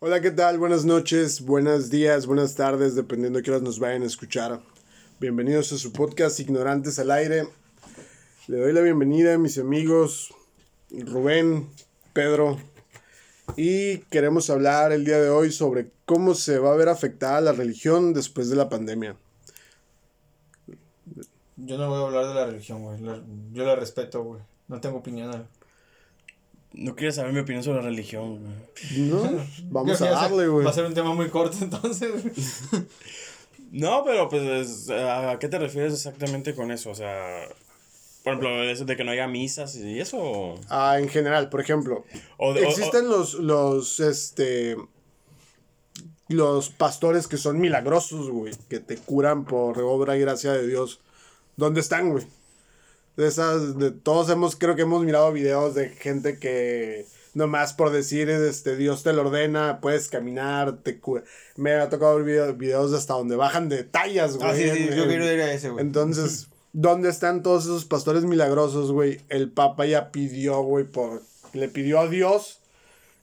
Hola, ¿qué tal? Buenas noches, buenos días, buenas tardes, dependiendo de qué horas nos vayan a escuchar. Bienvenidos a su podcast Ignorantes al Aire. Le doy la bienvenida a mis amigos Rubén, Pedro, y queremos hablar el día de hoy sobre cómo se va a ver afectada la religión después de la pandemia. Yo no voy a hablar de la religión, güey. Yo la respeto, güey. No tengo opinión. No quieres saber mi opinión sobre la religión, güey. No, vamos a darle, güey. Va a ser un tema muy corto, entonces. güey. No, pero pues, es- ¿a qué te refieres exactamente con eso? O sea, por ejemplo, eso de que no haya misas y eso. Ah, en general, por ejemplo, o- existen los, los, este, los pastores que son milagrosos, güey, que te curan por obra y gracia de Dios. ¿Dónde están, güey? De esas, de, todos hemos, creo que hemos mirado videos de gente que nomás por decir, este, Dios te lo ordena, puedes caminar, te. Me ha tocado ver video- videos hasta donde bajan de tallas, güey. Ah, sí, sí, en- yo quiero ir a ese, güey. entonces, ¿dónde están todos esos pastores milagrosos, güey? El Papa ya pidió, güey, por... Le pidió a Dios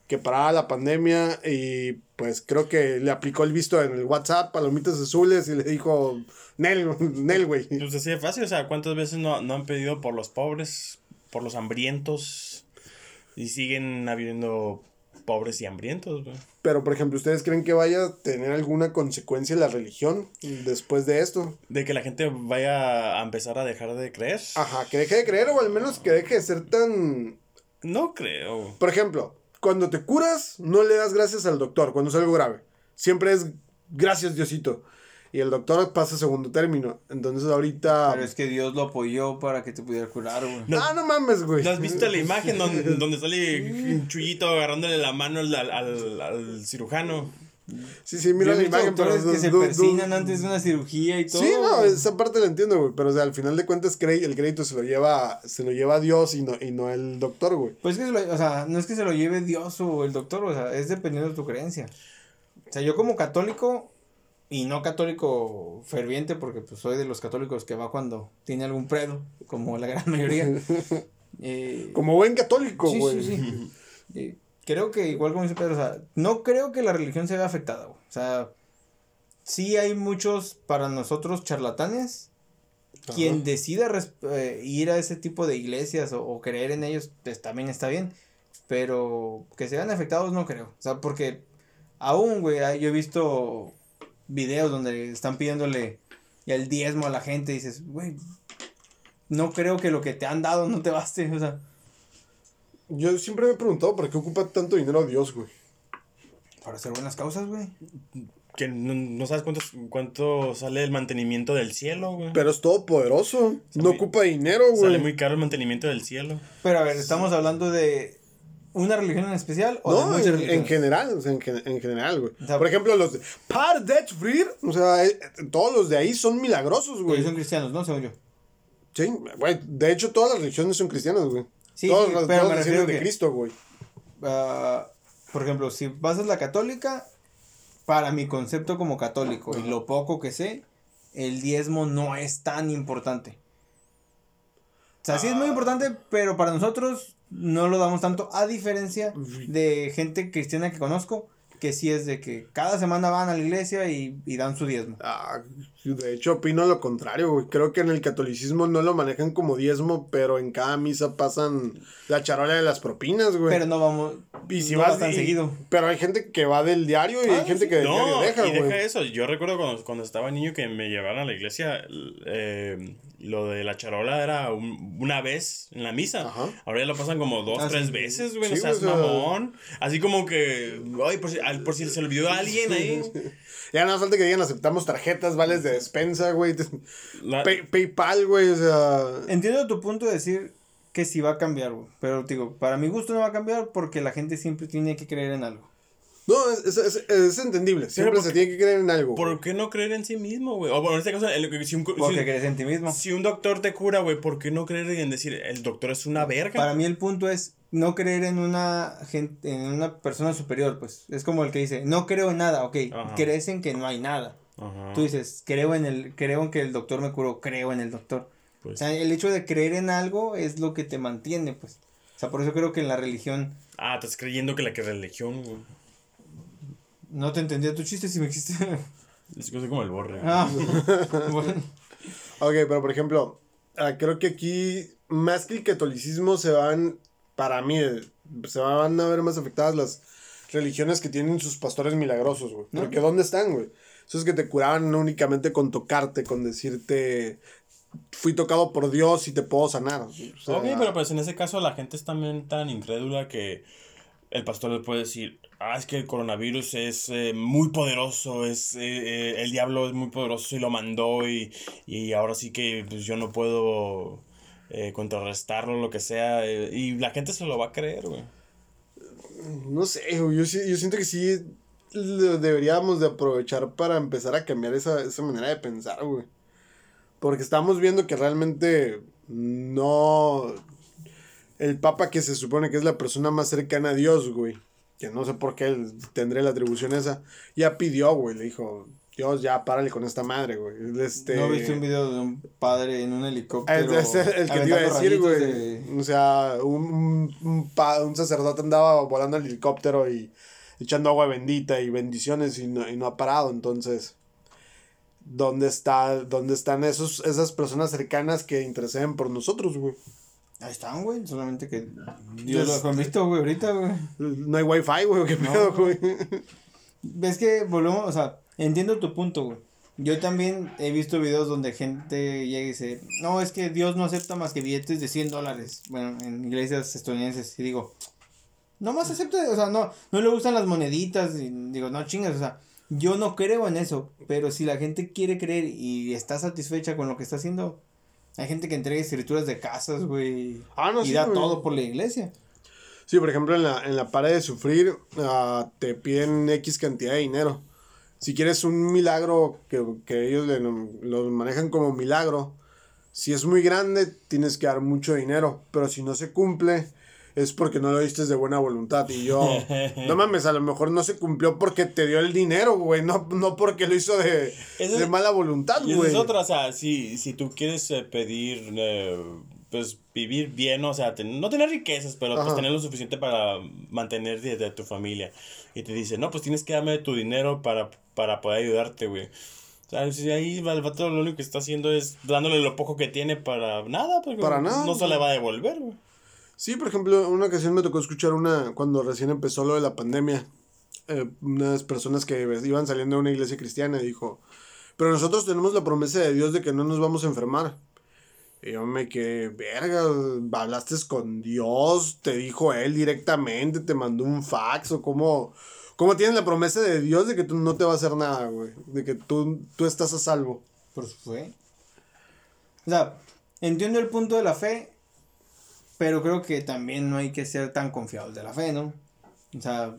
que parara la pandemia y pues creo que le aplicó el visto en el WhatsApp, palomitas azules y le dijo, Nel, Nel, güey. Pues así de fácil, o sea, ¿cuántas veces no, no han pedido por los pobres, por los hambrientos? Y siguen habiendo pobres y hambrientos, güey. Pero, por ejemplo, ¿ustedes creen que vaya a tener alguna consecuencia la religión después de esto? De que la gente vaya a empezar a dejar de creer. Ajá, que deje de creer o al menos que deje de ser tan No creo. Por ejemplo, cuando te curas, no le das gracias al doctor cuando es algo grave. Siempre es gracias Diosito. Y el doctor pasa a segundo término. Entonces ahorita... Pero es que Dios lo apoyó para que te pudiera curar, güey. No. Ah, no mames, güey. ¿No has visto la imagen donde, donde sale un chullito agarrándole la mano al, al, al cirujano? Sí, sí, mira la imagen, pero... que se persinan antes de una cirugía y todo. Sí, no, esa parte la entiendo, güey. Pero o sea, al final de cuentas el crédito se lo lleva, se lo lleva Dios y no, y no el doctor, güey. Pues que se lo- o sea, no es que se lo lleve Dios o el doctor, o sea, es dependiendo de tu creencia. O sea, yo como católico y no católico ferviente, porque pues soy de los católicos que va cuando tiene algún predo, como la gran mayoría. eh, Como buen católico, sí, güey. sí, sí. Eh, creo que igual como dice Pedro, o sea, no creo que la religión se vea afectada, güey. O sea, sí hay muchos para nosotros charlatanes. Quien decida eh, ir a ese tipo de iglesias o, o creer en ellos, pues también está bien. Pero que se vean afectados no creo. O sea, porque aún, güey, yo he visto videos donde están pidiéndole el diezmo a la gente y dices, güey, no creo que lo que te han dado no te baste. O sea, Yo siempre me he preguntado por qué ocupa tanto dinero Dios, güey. para hacer buenas causas, güey. Que no, no sabes cuánto, cuánto sale el mantenimiento del cielo, güey. Pero es todopoderoso. No muy- ocupa dinero, Sale güey. muy caro el mantenimiento del cielo. Pero a ver, ¿estamos hablando de una religión en especial o de No, muchas en, en religiones? general, o sea, en, gen- en general, güey. O sea, Por ejemplo, los de Par det Frir, o sea, eh, todos los de ahí son milagrosos, güey. son cristianos, ¿no? Según yo. Sí, güey. De hecho, todas las religiones son cristianas, güey. Sí, todos sí, los- pero todos me de Cristo, güey. Ah, por ejemplo, si vas a la católica, para mi concepto como católico y lo poco que sé, el diezmo no es tan importante. O sea, sí es muy Ah. importante, pero para nosotros no lo damos tanto, a diferencia de gente cristiana que conozco, que sí es de que cada semana van a la iglesia y, y dan su diezmo. Ah, de hecho, opino lo contrario, güey. Creo que en el catolicismo no lo manejan como diezmo, pero en cada misa pasan la charola de las propinas, güey. Pero no vamos, y si no vas tan y- seguido. Pero hay gente que va del diario y Ah, hay gente sí. que del diario No, deja, y deja güey. eso. Yo recuerdo cuando, cuando estaba niño que me llevaron a la iglesia, eh, lo de la charola era un- una vez en la misa. Ajá. Ahora ya lo pasan como dos, Ah, tres veces, güey. Sí, no seas o sea- mamón. Así como que, ay, por si, al- por si se olvidó a alguien ahí. Ya no falta que digan aceptamos tarjetas, vales de despensa, güey. La- Pay- PayPal, güey, o sea. Entiendo tu punto de decir que sí va a cambiar, güey. Pero digo, para mi gusto no va a cambiar porque la gente siempre tiene que creer en algo. No, es, es, es- es entendible. Siempre porque- se tiene que creer en algo. ¿Por qué no creer en sí mismo, güey? O bueno, en este caso, el- si, un, si Porque un- crees en ti mismo. si un doctor te cura, güey, ¿por qué no creer en decir, el doctor es una verga? Para mí el punto es no creer en una gente, en una persona superior, pues. Es como el que dice, no creo en nada, ok. Ajá. Crees en que no hay nada. Ajá. Tú dices, creo en el, creo en que el doctor me curó, creo en el doctor. Pues, O sea, el hecho de creer en algo es lo que te mantiene, pues. O sea, por eso creo que en la religión ah, estás creyendo que la que religión, güey. No te entendía tu chiste si me existe. Es que soy como el borre. ah, bueno. Ok, pero por ejemplo, ah, creo que aquí, más que el catolicismo, se van, para mí, eh, se van a ver más afectadas las religiones que tienen sus pastores milagrosos, güey. ¿No? Porque ¿dónde están, güey? Esos que te curaban no únicamente con tocarte, con decirte, fui tocado por Dios y te puedo sanar. O sea, ok, pero pues en ese caso la gente es también tan incrédula que el pastor le puede decir, ah, es que el coronavirus es eh, muy poderoso, es eh, eh, el diablo es muy poderoso y lo mandó y, y ahora sí que pues, yo no puedo eh, contrarrestarlo, lo que sea, eh, y la gente se lo va a creer, güey. No sé, yo, yo siento que sí lo deberíamos de aprovechar para empezar a cambiar esa, esa manera de pensar, güey. Porque estamos viendo que realmente no... El Papa que se supone que es la persona más cercana a Dios, güey. Que no sé por qué él tendría la atribución esa. Ya pidió, güey. Le dijo, Dios, ya párale con esta madre, güey. Este... ¿No viste un video de un padre en un helicóptero? Es, es el que te iba a decir, güey. de- O sea, un, un, un pa- un sacerdote andaba volando el helicóptero y echando agua bendita y bendiciones y no, y no ha parado. Entonces, ¿dónde, está, dónde están esos, esas personas cercanas que interceden por nosotros, güey? Ahí están, güey. Solamente que Dios Yes. lo han visto, güey, ahorita, güey. No hay wifi, güey. ¿Qué No, pedo, no. güey? Ves que volvemos, o sea, entiendo tu punto, güey. Yo también he visto videos donde gente llega y dice, no, es que Dios no acepta más que billetes de 100 dólares. Bueno, en iglesias estadounidenses. Y digo, no más acepta, o sea, no, no le gustan las moneditas. Y digo, no chingas, o sea, yo no creo en eso. Pero si la gente quiere creer y está satisfecha con lo que está haciendo, hay gente que entrega escrituras de casas, güey. Ah, no, y sí, da güey. todo por la iglesia. Sí, por ejemplo, en la, en la pared de sufrir, ah, te piden X cantidad de dinero. Si quieres un milagro que, que ellos le, lo manejan como milagro, si es muy grande, tienes que dar mucho dinero. Pero si no se cumple, es porque no lo diste de buena voluntad. Y yo, no mames, a lo mejor no se cumplió porque te dio el dinero, güey. No, no porque lo hizo de, Eso- de mala voluntad, güey. es otra, o sea, si, si tú quieres eh, pedir, eh, pues vivir bien, o sea, ten- no tener riquezas, pero pues tener lo suficiente para mantener de, de tu familia. Y te dice, no, pues tienes que darme tu dinero para, para poder ayudarte, güey. O sea, si ahí el vato lo único que está haciendo es dándole lo poco que tiene para nada, porque Para nada, no se le va a devolver, güey. Sí, por ejemplo, una ocasión me tocó escuchar una, cuando recién empezó lo de la pandemia, eh, unas personas que iban saliendo de una iglesia cristiana y dijo, pero nosotros tenemos la promesa de Dios de que no nos vamos a enfermar. Y yo me quedé, verga, hablaste con Dios, te dijo él directamente, te mandó un fax o cómo, cómo tienes la promesa de Dios de que tú no te va a hacer nada, güey, de que tú, tú estás a salvo. Por su fe. O sea, entiendo el punto de la fe, pero creo que también no hay que ser tan confiados de la fe, ¿no? O sea,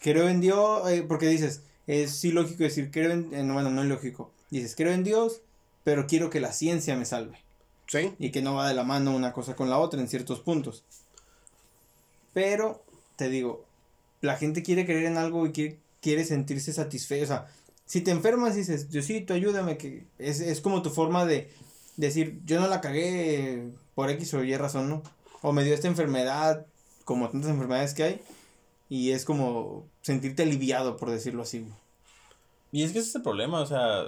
creo en Dios, eh, porque dices, es ilógico decir, creo en, en- bueno, no es lógico. Dices, creo en Dios, pero quiero que la ciencia me salve. ¿Sí? Y que no va de la mano una cosa con la otra en ciertos puntos. Pero, te digo, la gente quiere creer en algo y quiere, quiere sentirse satisfecho. O sea, si te enfermas y dices, Diosito, ayúdame, que es, es como tu forma de decir, yo no la cagué por X o Y razón, ¿no? O me dio esta enfermedad, como tantas enfermedades que hay, y es como sentirte aliviado, por decirlo así. Y es que ese es el problema, o sea.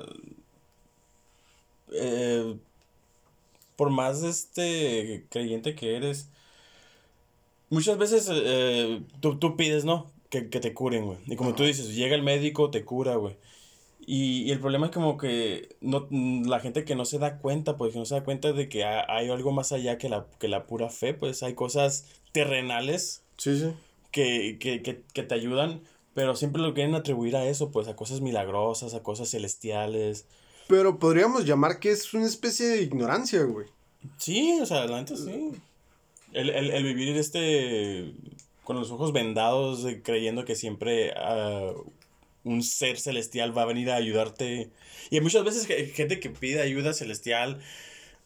eh, por más este creyente que eres, muchas veces eh, tú, tú pides, ¿no? Que, que te curen, güey. Y como tú dices, llega el médico, te cura, güey. Y, y el problema es como que no, la gente que no se da cuenta, pues que no se da cuenta de que ha- hay algo más allá que la, que la pura fe, pues hay cosas terrenales Sí, sí. que, que, que, que te ayudan, pero siempre lo quieren atribuir a eso, pues a cosas milagrosas, a cosas celestiales. Pero podríamos llamar que es una especie de ignorancia, güey. Sí, o sea, la neta sí. El, el, el vivir este con los ojos vendados, eh, creyendo que siempre ah, un ser celestial va a venir a ayudarte. Y muchas veces gente que pide ayuda celestial,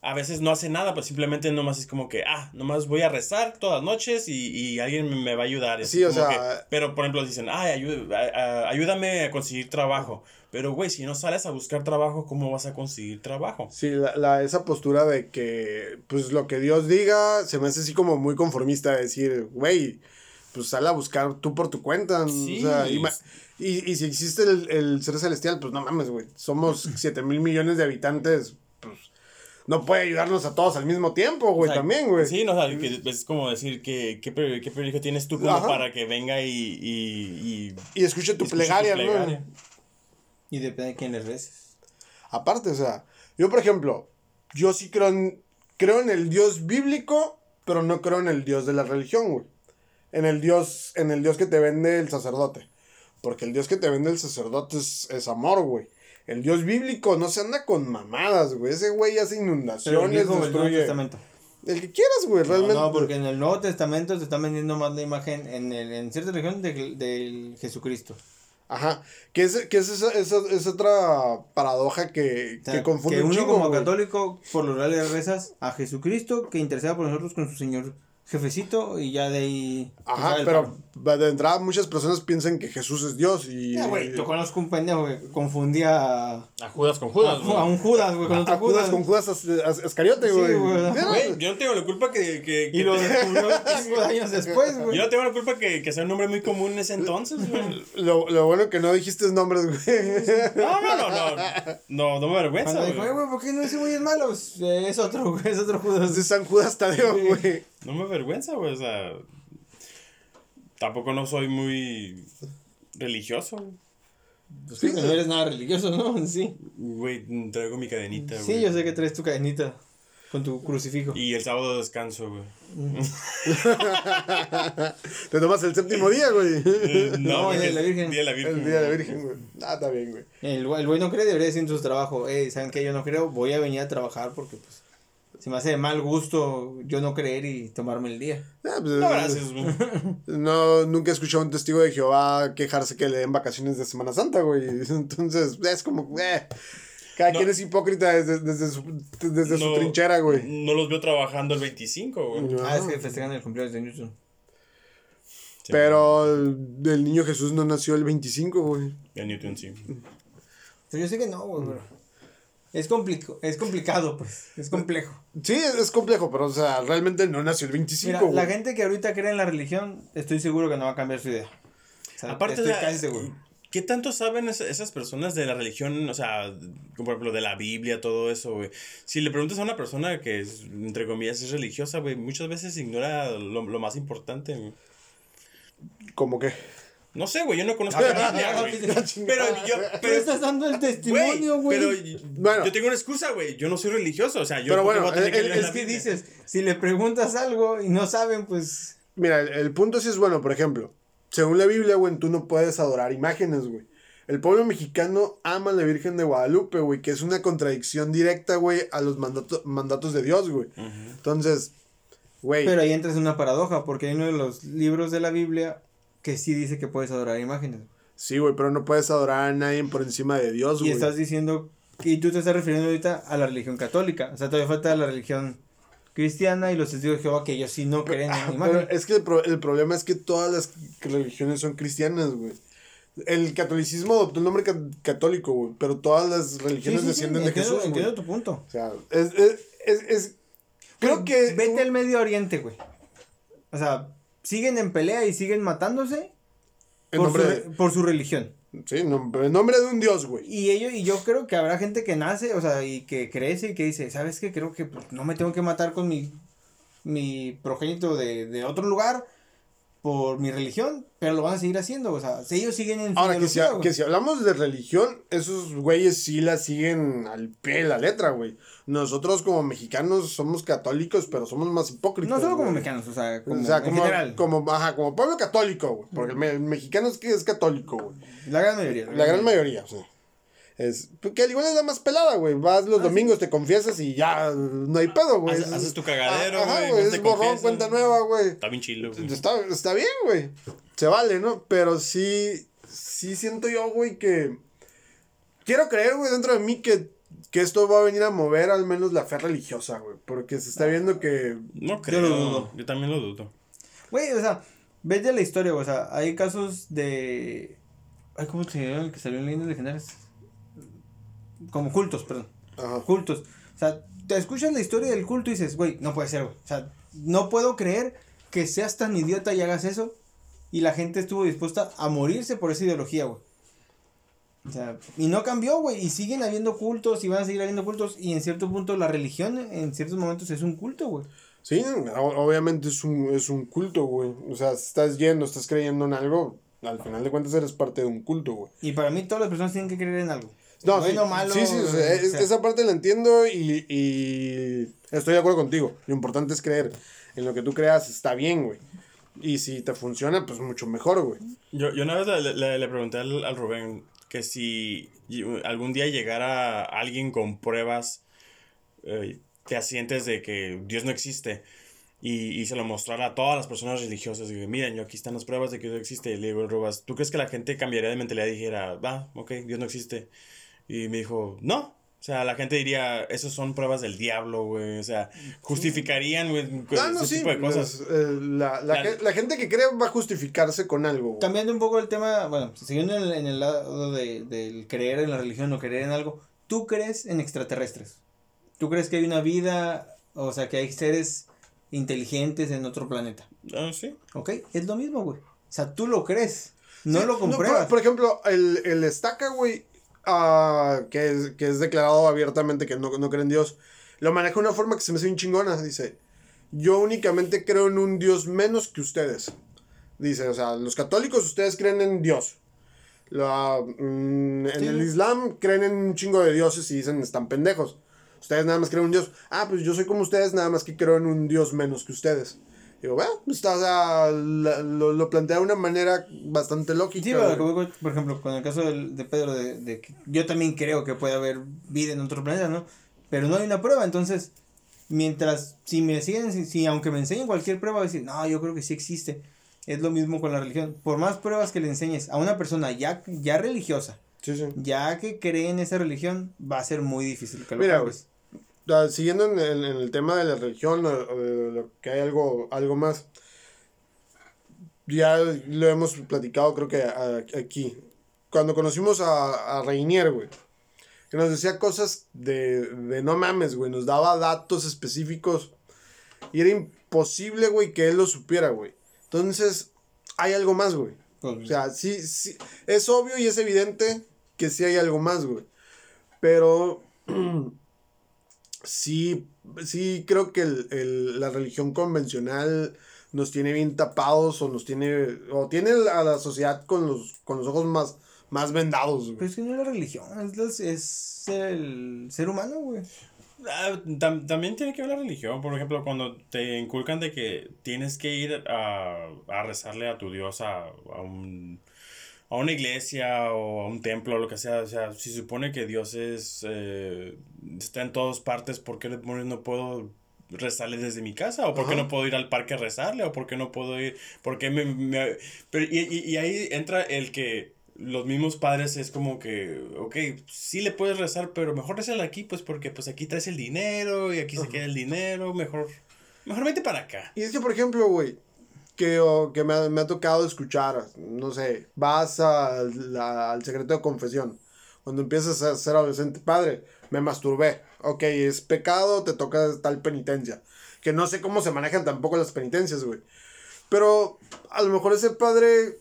a veces no hace nada, pues simplemente nomás es como que, ah, nomás voy a rezar todas las noches y, y alguien me- me va a ayudar. Es Sí, o sea- que- pero por ejemplo dicen, ay, ayú- a- a- ayúdame a conseguir trabajo. Pero, güey, si no sales a buscar trabajo, ¿cómo vas a conseguir trabajo? Sí, la, la- esa postura de que, pues lo que Dios diga, se me hace así como muy conformista, de decir, güey, pues sal a buscar tú por tu cuenta. Sí. O sea, y, y, y si existe el, el ser celestial, pues no mames, güey. Somos 7 mil millones de habitantes, pues no puede ayudarnos a todos al mismo tiempo, güey, O sea, también, güey. Sí, no, o sea, que es como decir que qué, pri- qué privilegio tienes tú como Ajá. para que venga y, y, y Y escuche tu escuche plegaria, tu ¿no? Y depende de quién le reces. Aparte, o sea, yo por ejemplo, yo sí creo en, creo en el Dios bíblico, pero no creo en el Dios de la religión, güey. En el Dios, en el Dios que te vende el sacerdote. Porque el Dios que te vende el sacerdote es, es amor, güey. El Dios bíblico no se anda con mamadas, güey. Ese güey hace Pero el inundaciones, o el Nuevo destruye. Testamento. El que quieras, güey, No, realmente. No, porque en el Nuevo Testamento se está vendiendo más la imagen en, el, en cierta religión del del Jesucristo. Ajá. Que es, que es, esa, esa- es otra paradoja que, O sea, que confunde que un uno chingo, como güey. católico, por lo le rezas a Jesucristo que interceda por nosotros con su Señor jefecito y ya de ahí... pues, Ajá, pero paro. de entrada muchas personas piensan que Jesús es Dios y... Ya, güey, yo conozco un pendejo que confundía a, A Judas con Judas, a, güey. a un Judas, güey, con otro a Judas con Judas As- As- Iscariote, Sí, güey. güey. Güey, yo no tengo la culpa que... que, Y lo descubrió cinco años después, güey. Yo no tengo la culpa que, que sea un nombre muy común en ese entonces, güey. Lo, lo bueno que no dijiste nombres, güey. No, no, no, no. No, no me avergüenza, Cuando dijo, "Eh, güey. ¿por qué no ese güey es malo? Es, eh, es otro, güey, es otro Judas. Es de San Judas Tadeo, güey. No me avergüenza, güey. O sea, tampoco no soy muy religioso, güey. Pues sí, que no eres nada religioso, ¿no? Sí. Güey, traigo mi cadenita, güey. Sí, yo sé que traes tu cadenita con tu crucifijo. Y el sábado descanso, güey. Te tomas el séptimo día, güey. Eh, No, el de es la Virgen. Día de la Virgen. El día de la güey. Virgen, güey. Ah, está bien, güey. El, güey- el güey no cree, debería decir en su trabajo, eh, ¿saben qué? Yo no creo, voy a venir a trabajar porque, pues, se me hace de mal gusto yo no creer y tomarme el día. Ah, pues, No, gracias, güey. No, nunca he escuchado a un testigo de Jehová quejarse que le den vacaciones de Semana Santa, güey. Entonces, es como, eh. Cada No. quien es hipócrita desde, desde, su, desde su trinchera, güey. No los veo trabajando el 25, güey. No. Ah, es que festejan el cumpleaños de Newton. Sí, Pero el, el niño Jesús no nació el 25, güey. El Newton, sí. Pero yo sé que no, güey, pero es, complico, es complicado, pues, es complejo. Sí, es, complejo, pero, o sea, realmente no nació el 25, Mira, güey. la gente que ahorita cree en la religión, estoy seguro que no va a cambiar su idea. O sea, Aparte, estoy casi seguro. ¿Qué tanto saben es- esas personas de la religión? O sea, como por ejemplo de la Biblia, todo eso, güey. Si le preguntas a una persona que, es, entre comillas, es religiosa, güey, muchas veces ignora lo, lo más importante, güey. Como que. No sé, güey, yo no conozco la Biblia, güey. Pero yo, Pero estás dando el testimonio, güey. pero Bueno. yo tengo una excusa, güey. Yo no soy religioso, o sea, yo Pero ¿por qué bueno, el- que leer Es que dices, si le preguntas algo y no saben, pues... Mira, el, el punto sí es bueno, por ejemplo. Según la Biblia, güey, tú no puedes adorar imágenes, güey. El pueblo mexicano ama a la Virgen de Guadalupe, güey, que es una contradicción directa, güey, a los mandato- mandatos de Dios, güey. Entonces, güey. Pero ahí entras en una paradoja, porque hay uno de los libros de la Biblia que sí dice que puedes adorar imágenes. Sí, güey, pero no puedes adorar a nadie por encima de Dios, Y güey. estás diciendo, que- y tú te estás refiriendo ahorita a la religión católica. O sea, todavía falta la religión cristiana y los testigos de Jehová que ellos sí no creen Ah, en pero es que el, pro- el problema es que todas las religiones son cristianas, güey. El catolicismo adoptó el nombre ca- católico, güey, pero todas las religiones sí, sí, descienden de entiendo, Jesús, güey. entiendo tu punto. O sea, es, es, es, es- creo que... Vete al Medio Oriente, güey. O sea, siguen en pelea y siguen matándose en por, nombre su, de- re- por su religión. Sí, nombre, nombre de un dios, güey. Y ellos, y yo creo que habrá gente que nace, o sea, y que crece y que dice, ¿sabes qué? Creo que pues, no me tengo que matar con mi, mi progénito de, de otro lugar por mi religión, pero lo van a seguir haciendo, o sea, si ellos siguen en Ahora, que si, que si hablamos de religión, esos güeyes sí la siguen al pie de la letra, güey. Nosotros como mexicanos somos católicos, pero somos más hipócritas. No solo como mexicanos, o sea, como, o sea, en como, general. como, ajá, como pueblo católico, güey. Porque el, me- el mexicano es que es católico, güey. La gran mayoría. La gran mayoría, o sea. Es, porque al igual es la más pelada, güey. Vas Ah, los domingos, te confiesas y ya no hay pedo, güey. Haces- Es- haces tu cagadero, Ajá, güey, güey. no Es borrón, cuenta nueva, güey. Está bien chilo, güey. Está, está bien, güey. Se vale, ¿no? Pero sí, sí siento yo, güey, que... Quiero creer, güey, dentro de mí que, que esto va a venir a mover al menos la fe religiosa, güey. Porque se está viendo que... No creo. lo Yo, también lo dudo. Güey, o sea, vete la historia, güey, o sea, hay casos de... Ay, ¿cómo se llama el que salió en Leyendas Legendarias? Como cultos, perdón. Ajá. cultos. O sea, te escuchas la historia del culto y dices, güey, no puede ser, güey. O sea, no puedo creer que seas tan idiota y hagas eso y la gente estuvo dispuesta a morirse por esa ideología, güey. O sea, y no cambió, güey, y siguen habiendo cultos y van a seguir habiendo cultos y en cierto punto la religión en ciertos momentos es un culto, güey. Sí, obviamente es un, es un culto, güey. O sea, estás yendo, estás creyendo en algo, al final de cuentas eres parte de un culto, güey. Y para mí todas las personas tienen que creer en algo. No, bueno, sí, malo. Sí, sí, esa parte la entiendo y, y estoy de acuerdo contigo. Lo importante es creer. En lo que tú creas está bien, güey. Y si te funciona, pues mucho mejor, güey. Yo, yo una vez le, le, pregunté al, al, Rubén que si algún día llegara alguien con pruebas eh, fehacientes de que Dios no existe y, y, se lo mostrara a todas las personas religiosas y miren, yo aquí están las pruebas de que Dios existe. Y le digo, Rubas, ¿tú crees que la gente cambiaría de mentalidad y dijera, va, ok, Dios no existe? Y me dijo, no. O sea, la gente diría, esas son pruebas del diablo, güey. O sea, justificarían, güey, ah, ese tipo de cosas. Eh, la, la, la, gente que cree va a justificarse con algo. Cambiando un poco el tema, bueno, siguiendo en el, en el lado de, del creer en la religión o creer en algo, ¿tú crees en extraterrestres? ¿Tú crees que hay una vida, o sea, que hay seres inteligentes en otro planeta? Ah, sí. Ok, es lo mismo, güey. O sea, tú lo crees, no lo compruebas. por, ejemplo, el, el estaca, güey, uh, que, es, que es declarado abiertamente que no, no cree en Dios, lo maneja de una forma que se me hace bien chingona. Dice, yo únicamente creo en un Dios menos que ustedes. Dice, o sea, los católicos ustedes creen en Dios. La, mm, en el Islam creen en un chingo de dioses y dicen están pendejos. Ustedes nada más creen en un Dios. Ah, pues yo soy como ustedes, nada más que creo en un Dios menos que ustedes. Digo, bueno, pues, está, lo, lo, plantea de una manera bastante lógica. Sí, por ejemplo, con el caso de, Pedro, de, de, que yo también creo que puede haber vida en otro planeta, ¿no? Pero no hay una prueba, entonces, mientras, si me siguen, si, aunque me enseñen cualquier prueba, a decir, no, yo creo que sí existe. Es lo mismo con la religión. Por más pruebas que le enseñes a una persona ya, ya religiosa, ya que cree en esa religión, va a ser muy difícil que lo Mira, siguiendo en el, en el, tema de la religión, o, que hay algo, algo más, ya lo hemos platicado creo que aquí. Cuando conocimos a, a Reinier, güey, que nos decía cosas de, de no mames, güey, nos daba datos específicos y era imposible, güey, que él lo supiera, güey. Entonces, hay algo más, güey. O sea, sí, sí, es obvio y es evidente que sí hay algo más, güey. Pero sí, sí creo que el, el, la religión convencional nos tiene bien tapados o nos tiene, o tiene a la sociedad con los, con los ojos más, más vendados, güey. Pero es que no es la religión, es, es el ser humano, güey. Ah, también tiene que ver la religión, por ejemplo, cuando te inculcan de que tienes que ir a, a rezarle a tu Dios a, a un a una iglesia o a un templo o lo que sea, o sea, si se supone que Dios es, eh, está en todas partes, ¿por qué no puedo rezarle desde mi casa? ¿O por qué no puedo ir al parque a rezarle? ¿O por qué no puedo ir? Porque me... me pero, y, y, ahí entra el que los mismos padres es como que, ok, sí le puedes rezar, pero mejor rezarle aquí, pues porque pues aquí traes el dinero y aquí se queda el dinero, mejor, mejor vete para acá. Y es que, por ejemplo, güey, que, que me, me, ha tocado escuchar, no sé, vas al secreto de confesión, cuando empiezas a ser adolescente, padre, me masturbé, ok, es pecado, te toca tal penitencia, que no sé cómo se manejan tampoco las penitencias, güey, pero a lo mejor ese padre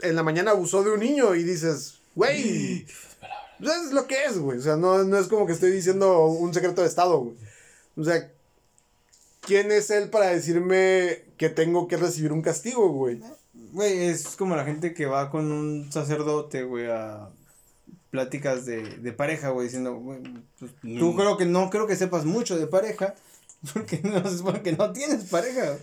en la mañana abusó de un niño y dices, güey, es lo que es, güey, o sea, no, no es como que estoy diciendo un secreto de estado, güey, o sea, ¿quién es él para decirme que tengo que recibir un castigo, güey? Güey, es como la gente que va con un sacerdote, güey, a pláticas de, de pareja, güey, diciendo, güey, pues, tú creo que no creo que sepas mucho de pareja, porque no se supone que no tienes pareja.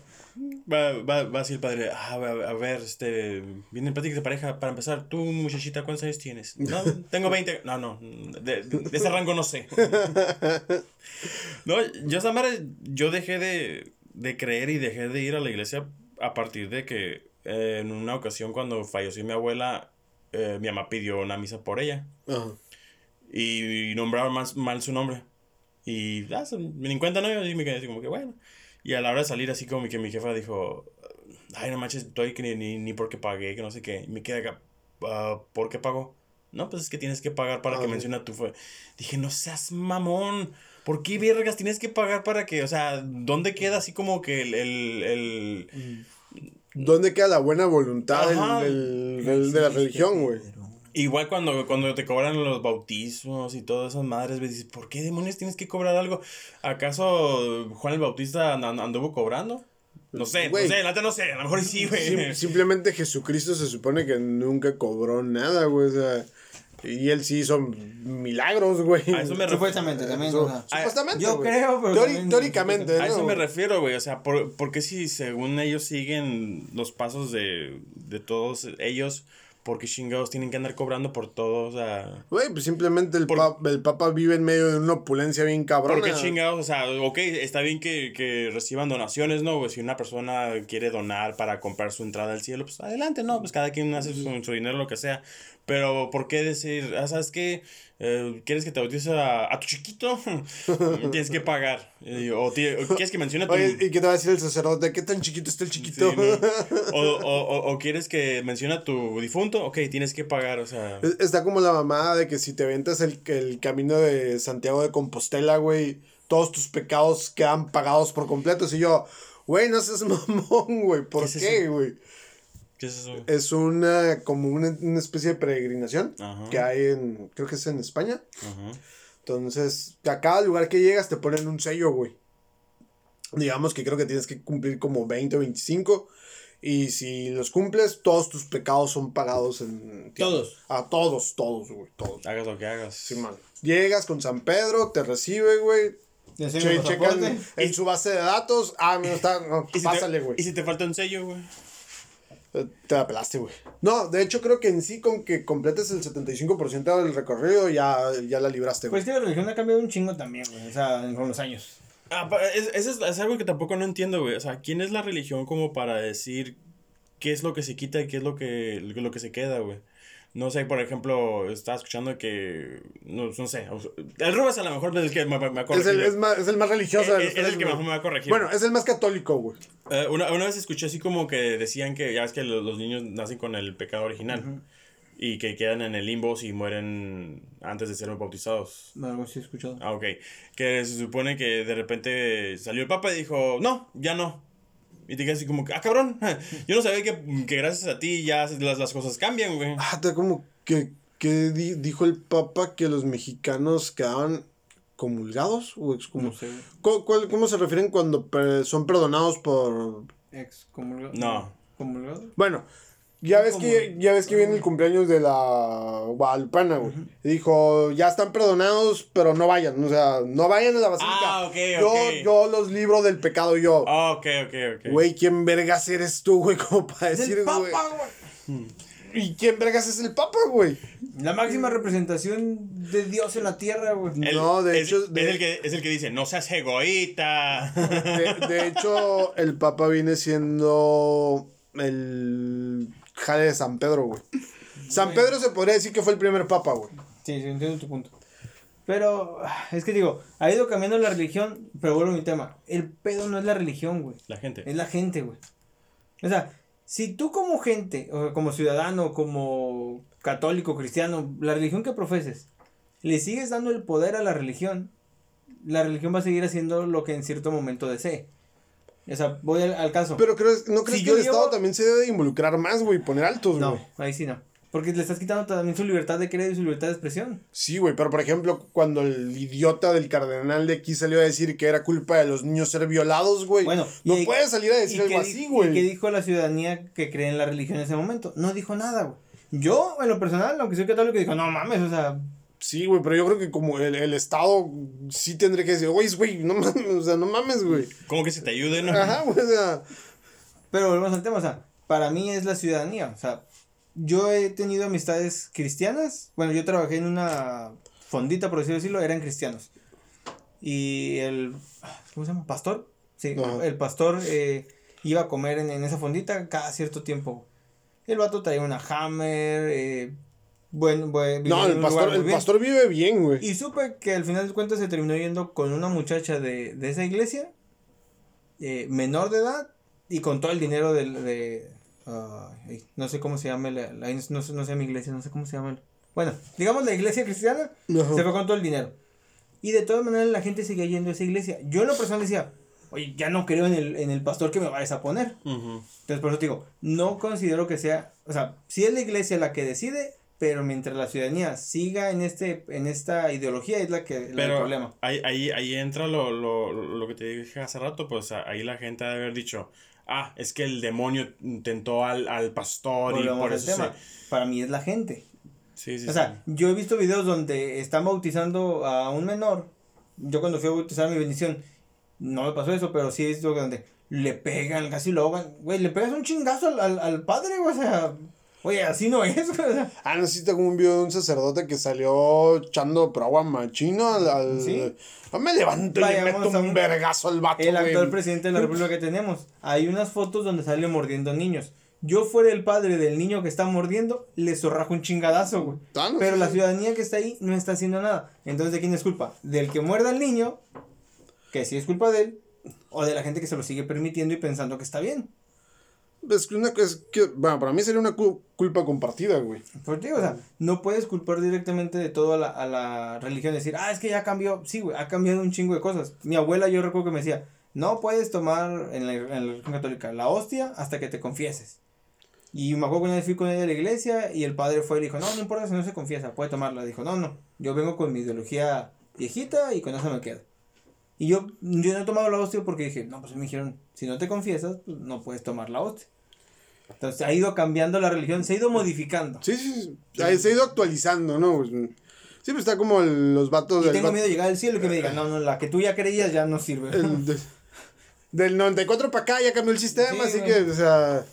Va, va, va así el padre, ah, a ver, este, vienen pláticas de pareja, para empezar, tú, muchachita, ¿cuántos años tienes? No, tengo 20, no, no, de, de, ese rango no sé. no, yo, Samara, yo dejé de, de creer y dejé de ir a la iglesia a partir de que eh, en una ocasión cuando falleció mi abuela, eh, mi mamá pidió una misa por ella. Y, nombraron mal, mal su nombre. Y ah, me di cuenta, ¿no? Y me quedé así como que, bueno. Y a la hora de salir, así como que mi jefa dijo, ay, no manches, estoy que ni, ni, ni porque pagué, que no sé qué. Y me quedé acá, uh, ¿por qué pago? No, pues es que tienes que pagar para que mencione a tu fue. Dije, no seas mamón. ¿Por qué vergas tienes que pagar para que, o sea, dónde queda así como que el, el, el ¿Dónde queda la buena voluntad del- del- de la religión, güey? Igual cuando, cuando te cobran los bautismos y todas esas madres, ves, dices, ¿por qué demonios tienes que cobrar algo? ¿Acaso Juan el Bautista and- anduvo cobrando? No sé, no sé, neta no sé, a lo mejor sí, güey. Sim- simplemente Jesucristo se supone que nunca cobró nada, güey. O sea, y él sí hizo milagros, güey. A eso me refiero. Supuestamente también. Eso- o sea, supuestamente. yo creo, pero Teori- también- teóricamente, A eso ¿no? me refiero, güey. O sea, por, porque si según ellos siguen los pasos de, de todos ellos, porque chingados tienen que andar cobrando por todo? O sea, Güey, pues simplemente el, Por- el Papa vive en medio de una opulencia bien cabrona. ¿por qué chingados? O sea, ok, está bien que, que reciban donaciones, ¿no? güey? si una persona quiere donar para comprar su entrada al cielo, pues adelante, ¿no? Pues cada quien hace su, su dinero, lo que sea. Pero, ¿por qué decir, ah, ¿sabes qué? Eh, ¿Quieres que te bautice a, a tu chiquito? Tienes que pagar. Eh, o, quieres que mencione a tu... Oye, ¿y qué te va a decir el sacerdote? ¿Qué tan chiquito está el Sí, chiquito? ¿no? o, o, o, quieres que mencione a tu difunto, ok, tienes que pagar, o sea... Es- Está como la mamada de que si te ventas el, el camino de Santiago de Compostela, güey, todos tus pecados quedan pagados por completo. Y yo, güey, no seas mamón, güey. ¿Por ¿Qué es qué, es eso? Es una, como una, una especie de peregrinación Ajá. que hay en, creo que es en España. Ajá. Entonces, a cada lugar que llegas te ponen un sello, güey. Digamos que creo que tienes que cumplir como 20 o 25. Y si los cumples, todos tus pecados son pagados en... tiempo. Todos. A todos, todos, güey, todos. Hagas lo que hagas. Sí, man. Llegas con San Pedro, te recibe, güey. Che- checan en su base de datos. Ah, no está. No, ¿Y si pásale, te, güey. ¿Y si te falta un sello, güey? Te la pelaste, güey. No, de hecho, creo que en sí, con que completes el 75% del recorrido, ya, ya la libraste, güey. Pues que la religión ha cambiado un chingo también, güey. O sea, con los años. Ah, pa- es- eso es, es algo que tampoco no entiendo, güey. O sea, ¿quién es la religión como para decir qué es lo que se quita y qué es lo que, lo que se queda, güey? No sé, por ejemplo, estaba escuchando que. No, no sé. El Rubens a lo mejor es el que me, me va a es, el, es, más, es el más religioso de los es el que mejor me va a corregir. Bueno, es el más católico, güey. Eh, una, una vez escuché así como que decían que ya ves que los, los niños nacen con el pecado original. Y que quedan en el limbo si mueren antes de ser bautizados. Algo sí he escuchado. Ah, ok. Que se supone que de repente salió el Papa y dijo, no, ya no. Y te quedas así como, que, ah, cabrón, yo no sabía que, que gracias a ti ya las, las cosas cambian, güey. Ah, te como que, que di- dijo el Papa que los mexicanos quedaban comulgados o excomulgados. No sé. ¿Cómo, cuál- cómo se refieren cuando son perdonados por Ex comulgado. No. ¿Comulgado? Bueno, ya ves que ya ves que viene el cumpleaños de la Guadalupana, güey. Dijo, ya están perdonados, pero no vayan, o sea, no vayan a la basílica. Ah, ok, yo, ok. yo los libro del pecado yo. Ah, ok, ok, ok. Güey, ¿quién vergas eres tú, güey? Como para Es decir, el güey. Papa, güey. ¿Y quién vergas es el Papa, güey? La máxima representación de Dios en la tierra, güey. El- No, de es, hecho, Es, el que, es el que dice, no seas egoísta. De, de hecho, el Papa viene siendo el jale de San Pedro, güey. San Pedro se podría decir que fue el primer Papa, güey. Sí, sí, entiendo tu punto. Pero, es que digo, ha ido cambiando la religión, pero vuelvo a mi tema. El pedo no es la religión, güey. La gente. Es la gente, güey. O sea, si tú como gente, o como ciudadano, como católico, cristiano, la religión que profeses, le sigues dando el poder a la religión, la religión va a seguir haciendo lo que en cierto momento desee. O sea, voy al, al caso. Pero crees, ¿no crees Si que el llevo- Estado también se debe de involucrar más, güey? Poner altos, güey. no, ahí sí no. Porque le estás quitando también su libertad de creer y su libertad de expresión. Sí, güey, pero por ejemplo, cuando el idiota del cardenal de aquí salió a decir que era culpa de los niños ser violados, güey. Bueno, no y- puedes salir a decir ¿Y algo así, güey. ¿Y qué dijo la ciudadanía que cree en la religión en ese momento? No dijo nada, güey. Yo, en lo personal, aunque soy católico, dijo, no mames, o sea, Sí, güey, pero yo creo que como el, el Estado sí tendría que decir, güey, güey, no mames, o sea, no mames, güey. Como que se te ayude, ¿no? Ajá, güey, o sea. Pero volvemos al tema, o sea, para mí es la ciudadanía, o sea, yo he tenido amistades cristianas, bueno, yo trabajé en una fondita, por así decirlo, eran cristianos. Y el, ¿cómo se llama? ¿Pastor? Sí, Ajá. el pastor eh, iba a comer en, en esa fondita cada cierto tiempo. El vato traía una Hammer, eh, buen, buen, vivía No, el pastor, el pastor vive bien, güey. Y supe que al final de cuentas se terminó yendo con una muchacha de, de esa iglesia, eh, menor de edad, y con todo el dinero del, de... ay, no sé cómo se llama, la, la- no, sé, no sé mi iglesia, no sé cómo se llama. el- bueno, digamos la iglesia cristiana, Ajá. se fue con todo el dinero. Y de todas maneras la gente seguía yendo a esa iglesia. Yo en lo personal decía, oye, ya no creo en el, en el pastor que me vayas a poner. Ujú. Entonces, por eso te digo, no considero que sea, o sea, sí es la iglesia la que decide, pero mientras la ciudadanía siga en este en esta ideología es la que Pero problema. ahí, ahí, ahí entra lo, lo, lo que te dije hace rato, pues a- ahí la gente ha de haber dicho, ah, es que el demonio tentó al, al pastor y por eso tema. se... Para mí es la gente. Sí, sí, O sea, yo he visto videos donde están bautizando a un menor. Yo cuando fui a bautizar mi bendición, no me pasó eso, pero sí he visto donde le pegan, casi lo ahogan. Güey, le pegas un chingazo al, al, al padre, güey, o sea, oye, así no es, Ah, no si tengo un video de un sacerdote que salió echando pero agua machino al. al- Sí. Me levanto y le meto un un- vergazo al vato. el güey. actual presidente de la república que tenemos. Hay unas fotos donde sale mordiendo niños. Yo fuera el padre del niño que está mordiendo, le zorrajo un chingadazo, güey. Ah, no, Pero sí, la sí. ciudadanía que está ahí no está haciendo nada. Entonces, ¿de quién es culpa? ¿Del que muerda al niño? Que sí es culpa de él. O de la gente que se lo sigue permitiendo y pensando que está bien. Es una es que, bueno, para mí sería una cu- culpa compartida, güey. Pues digo, o sea, no puedes culpar directamente de todo a la, a la religión. Decir, ah, es que ya cambió. Sí, güey, ha cambiado un chingo de cosas. Mi abuela, yo recuerdo que me decía, no puedes tomar en la, en la religión católica la hostia hasta que te confieses. Y me acuerdo que una vez fui con ella a la iglesia y el padre fue y le dijo, no, no importa si no se confiesa, puede tomarla. Dijo, no, no, yo vengo con mi ideología viejita y con eso me quedo. Y yo, yo no he tomado la hostia porque dije, no, pues me dijeron, si no te confiesas, pues no puedes tomar la hostia. Entonces ha ido cambiando la religión, se ha ido modificando. Sí, sí, sí. Se ha ido actualizando, ¿no? Pues, Sí, pues está como el- los vatos Y del. tengo miedo de llegar al cielo y que me digan, no, no, la que tú ya creías ya no sirve. el de- del 94 para acá ya cambió el sistema, Sí, así güey. que, o sea.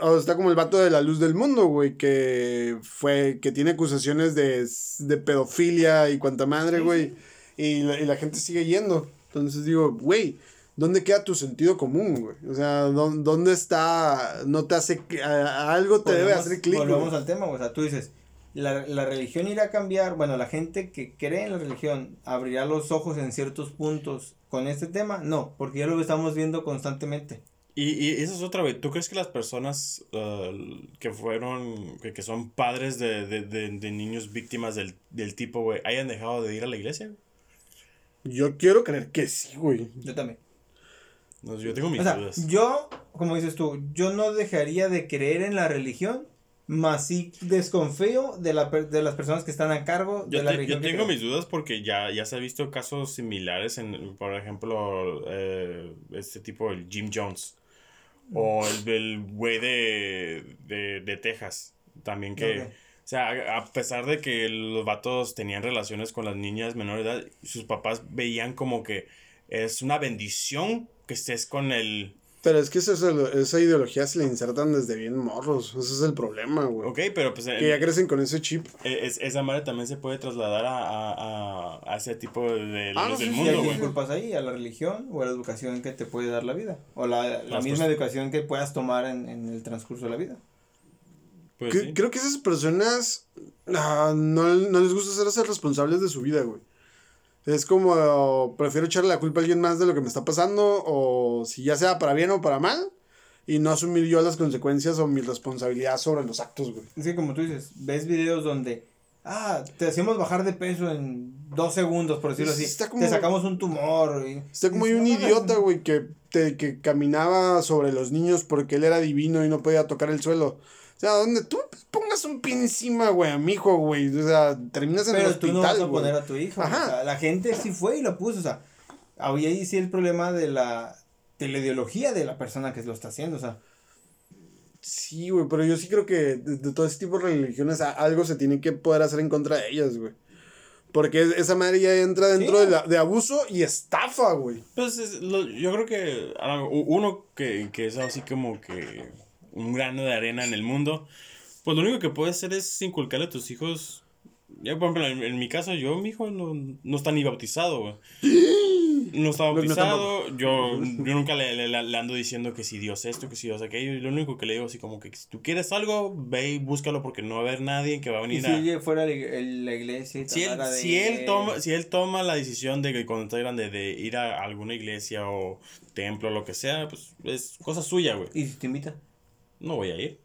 o está como el vato de la luz del mundo, güey, que fue, que tiene acusaciones de, de pedofilia y cuanta madre, güey, y, la, y la gente sigue yendo. Entonces digo, güey, ¿dónde queda tu sentido común, güey? O sea, ¿dó- ¿dónde está, no te hace, que- a- a algo te debe Volvemos- hacer clic, Volvemos güey? al tema, o sea, tú dices, la, la religión irá a cambiar, bueno, la gente que cree en la religión abrirá los ojos en ciertos puntos con este tema, no, porque ya lo estamos viendo constantemente. Y, y esa es otra, güey. ¿Tú crees que las personas uh, que fueron, que, que son padres de, de, de, de niños víctimas del, del tipo, güey, hayan dejado de ir a la iglesia? Yo quiero creer que sí, güey. Yo también. No, yo tengo mis O sea, dudas. yo, como dices tú, yo no dejaría de creer en la religión, más sí desconfío de, la, per- de las personas que están a cargo de la te- religión. yo tengo mis dudas porque ya, ya se ha visto casos similares en, por ejemplo, eh, este tipo, el Jim Jones. O el del güey de, de, de Texas. También que... O sea, a pesar de que los vatos tenían relaciones con las niñas menores de edad, sus papás veían como que es una bendición que estés con el... Pero es que esa, esa ideología se la insertan desde bien morros. Ese es el problema, güey. Ok, pero pues... Que ya crecen con ese chip. e- es- esa madre también se puede trasladar a, a, a, a ese tipo de, de Ah, los no, del sí, sí, ¿Y a mundo, güey. culpas ahí? ¿A la religión o a la educación que te puede dar la vida? ¿O la, la misma educación que puedas tomar en, en el transcurso de la vida? Pues Que- sí. Creo que esas personas ah, no, no les gusta hacerse responsables de su vida, güey. Es como, oh, prefiero echarle la culpa a alguien más de lo que me está pasando, o si ya sea para bien o para mal, y no asumir yo las consecuencias o mi responsabilidad sobre los actos, güey. Es que como tú dices, ves videos donde, ah, te hacemos bajar de peso en dos segundos, por decirlo así. Está como- Te sacamos un tumor. Y, Está como un idiota, güey, que, te- que caminaba sobre los niños porque él era divino y no podía tocar el suelo. O sea, donde tú pongas un pie encima, güey, a mi hijo, güey. O sea, terminas en el Pero hospital, tú no vas a güey. poner a tu hijo. Ajá. O sea, la gente sí fue y lo puso. O sea, había ahí sí el problema de la, de la ideología de la persona que lo está haciendo. O sea, Sí, güey, pero yo sí creo que de, de todo ese tipo de religiones a- algo se tiene que poder hacer en contra de ellas, güey. Porque es- esa madre ya entra dentro Sí. de, la- de abuso y estafa, güey. Pues es lo- yo creo que uno que, que es así como que un grano de arena en el mundo, pues lo único que puedes hacer es inculcarle a tus hijos. Ya, por ejemplo, en, en mi caso, yo, mi hijo no, no está ni bautizado, güey. No está No, no bautizado, yo, yo nunca le, le- le ando diciendo que si Dios esto, que si Dios aquello, y lo único que le digo así como que si tú quieres algo, ve y búscalo porque no va a haber nadie que va a y venir si a... fuera a la ig- la iglesia y Si él, de- si, él toma, si él toma la decisión de que cuando está grande de ir a alguna iglesia o templo o lo que sea, pues es cosa suya, güey. Y si te invita, No voy a ir.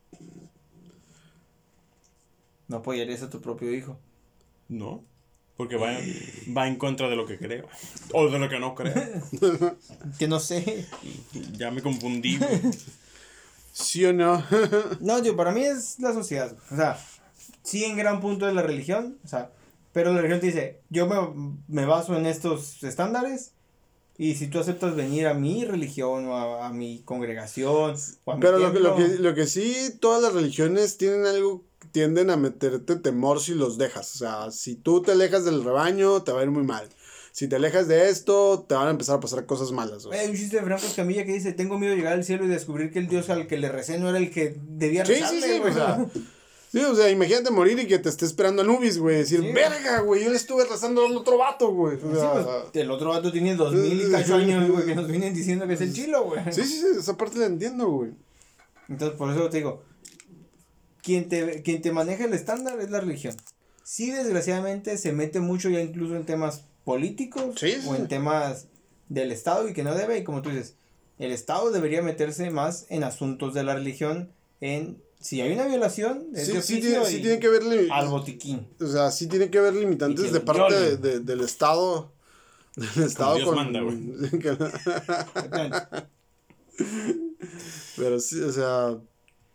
no apoyarías a tu propio hijo. No. Porque va, va en contra de lo que creo. O de lo que no creo. Que no sé. Ya me confundí, güey. ¿Sí o no? No, tío, para mí es la sociedad. O sea, sí en gran punto es la religión. O sea, pero la religión te dice, yo me, me baso en estos estándares. Y si tú aceptas venir a mi religión o a, a mi congregación o a mi Pero lo que, lo, que, lo que sí, todas las religiones tienen algo, tienden a meterte temor si los dejas. O sea, si tú te alejas del rebaño, te va a ir muy mal. Si te alejas de esto, te van a empezar a pasar cosas malas. güey. Hay un chiste de Franco Escamilla que dice, tengo miedo de llegar al cielo y descubrir que el Dios al que le recé no era el que debía Sí, rezarle, sí, sí, o sea, sí, o sea, imagínate morir y que te esté esperando Anubis, güey. Decir, Sí. verga, güey, yo le estuve rezando al otro vato, güey. O Sí, pues, el otro vato tiene dos mil y cacho años, güey, que nos vienen diciendo que es el chilo, güey. sí, sí, sí, esa parte la entiendo, güey. Entonces, por eso te digo, quien te, quien te maneja el estándar es la religión. Sí, desgraciadamente, se mete mucho ya incluso en temas políticos Sí, o en temas del Estado y que no debe, y como tú dices, el Estado debería meterse más en asuntos de la religión, en si hay una violación, es Sí, de sí, tiene, sí y tiene que limi- al botiquín. o sea, sí tiene que haber Y limitantes que de parte de- del Estado. Del Estado Dios con. manda, pero sí, o sea.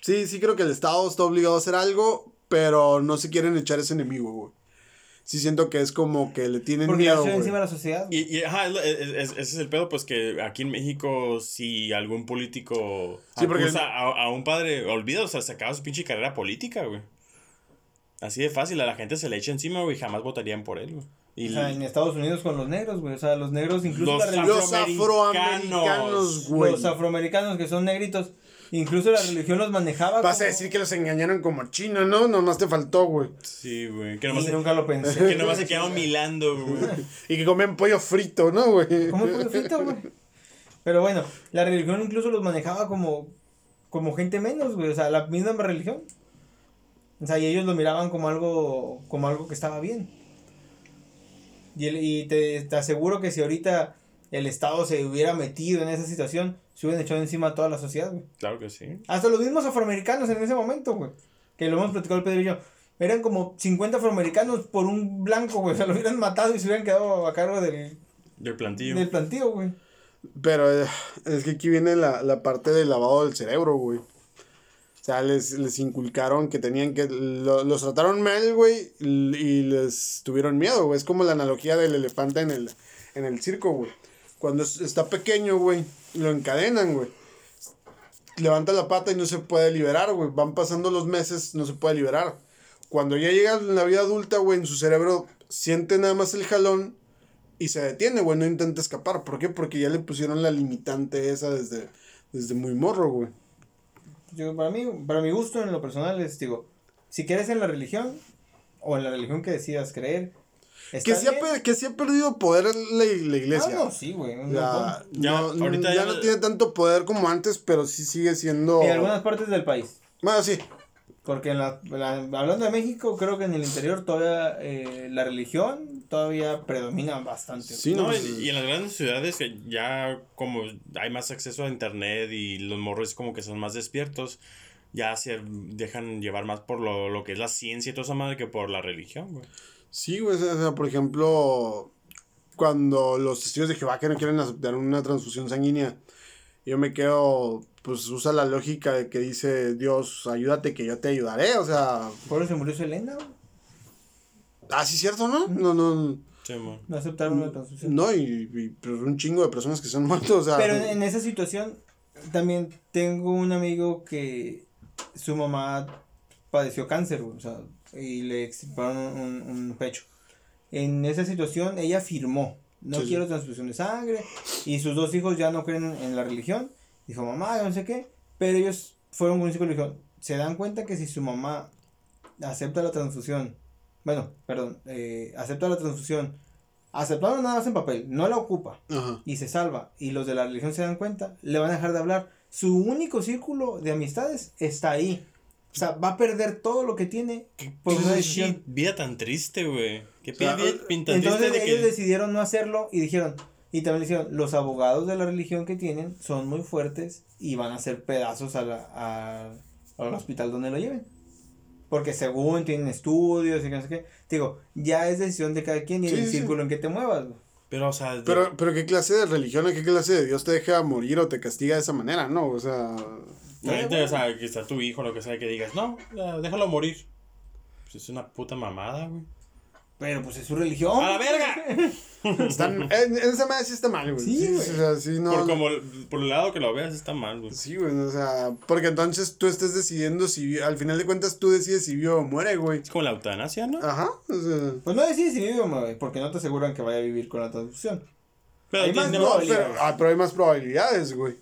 Sí, sí creo que el Estado está obligado a hacer algo, pero no se quieren echar ese enemigo, güey. Sí siento que es como que le tienen Porque miedo, encima de la sociedad. Y, y ajá, es lo- es- es- ese es el pedo, pues que aquí en México, si algún político Sí, porque- acusa a, a un padre, olvida, o sea, se acaba su pinche carrera política, güey. Así de fácil, a la gente se le echa encima, güey, y jamás votarían por él, güey. Y O sea, en Estados Unidos con los negros, güey. O sea, los negros, incluso Los la religión. Los afroamericanos, güey. Los afroamericanos que son negritos. Incluso la religión los manejaba. Vas a decir que los engañaron como chino, ¿no? Nomás te faltó, güey. Sí, güey, que Y nomás, se- nunca lo pensé. que nomás se quedaron milando, güey. Y que comen pollo frito, ¿no, güey? ¿Cómo pollo frito, güey? Pero bueno, la religión incluso los manejaba como, como gente menos, güey. O sea, la misma religión. O sea, y ellos lo miraban como algo, como algo que estaba bien. Y, el- y te, te aseguro que si ahorita el Estado se hubiera metido en esa situación, se hubieran echado encima a toda la sociedad, güey. Claro que sí. Hasta los mismos afroamericanos en ese momento, güey. Que lo hemos platicado el Pedro y yo. Eran como 50 afroamericanos por un blanco, güey. O sea, lo hubieran matado y se hubieran quedado a cargo del, Del plantillo. del plantío, güey. Pero eh, es que aquí viene la, la parte del lavado del cerebro, güey. O sea, les, les inculcaron que tenían que... lo- los trataron mal, güey, y les tuvieron miedo, güey. Es como la analogía del elefante en el, en el circo, güey. Cuando es- está pequeño, güey, lo encadenan, güey. Levanta la pata y no se puede liberar, güey. Van pasando los meses, no se puede liberar. Cuando ya llega en la vida adulta, güey, en su cerebro siente nada más el jalón y se detiene, güey, no intenta escapar. ¿Por qué? Porque ya le pusieron la limitante esa desde, desde muy morro, güey. Yo, para mí, para mi gusto en lo personal es, digo, si crees en la religión, o en la religión que decidas creer, Que sí, ha, que sí ha perdido poder la, la iglesia. Ah, no, sí, güey. Ya, no, ahorita ya ya- no tiene tanto poder como antes, pero sí sigue siendo... En algunas partes del país. Bueno, sí. Porque en la, la- hablando de México, creo que en el interior todavía eh, la religión todavía predomina bastante. Sí, No, pues, y en las grandes ciudades que ya como hay más acceso a internet y los morros como que son más despiertos, ya se dejan llevar más por lo, lo que es la ciencia y toda esa madre que por la religión, güey. Sí, güey, o sea, por ejemplo, cuando los testigos de Jehová que no quieren aceptar una transfusión sanguínea, yo me quedo, pues usa la lógica de que dice Dios, ayúdate que yo te ayudaré, o sea, Por eso se murió Selena, güey. Ah, sí, cierto, ¿no? No, no, Sí. No aceptaron la transfusión. no, y, y pues, un chingo de personas que se han muerto, o sea, Pero en, esa situación, también tengo un amigo que su mamá padeció cáncer, o sea, y le extirparon un, un pecho. En esa situación, ella firmó, no Sí, sí. quiero transfusión de sangre, y sus dos hijos ya no creen en la religión. Dijo, mamá, yo no sé qué, pero ellos fueron con un psicólogo y dijeron, se dan cuenta que si su mamá acepta la transfusión, bueno, perdón, eh, acepta la transfusión, aceptaron nada más en papel, no la ocupa, ajá. y se salva y los de la religión se dan cuenta, le van a dejar de hablar. Su único círculo de amistades está ahí. O sea, va a perder todo lo que tiene por una Pinche decisión. vida tan triste, güey. Qué O sea, vida Entonces de ellos que... decidieron no hacerlo y dijeron, y también dijeron, los abogados de la religión que tienen son muy fuertes y van a hacer pedazos a la, a- al hospital donde lo lleven. Porque según tienen estudios y que no sé qué. Digo, ya es decisión de cada quien y Sí, el sí, sí. círculo en que te muevas. güey. Pero, o sea, de- Pero, pero ¿qué clase de religión, qué clase de Dios te deja morir o te castiga de esa manera, no? O sea... la gente, o sea, que está tu hijo, lo que sea, que digas, no, déjalo morir. Pues es una puta mamada, güey. Pero pues es su religión. ¡A la verga! Están, en, en esa manera sí está mal, güey. Sí, Sí, güey. o sea, sí, no... por, como, por el lado que lo veas, está mal, güey. Sí, güey, o sea, porque entonces tú estás decidiendo si, al final de cuentas tú decides si vive o muere, güey. Es como la eutanasia, ¿no? Ajá, o sea... Pues no decides si vive o muere, porque no te aseguran que vaya a vivir con la transfusión. Pero Hay más No, probabilidades. pero, ah, pero hay más probabilidades, güey.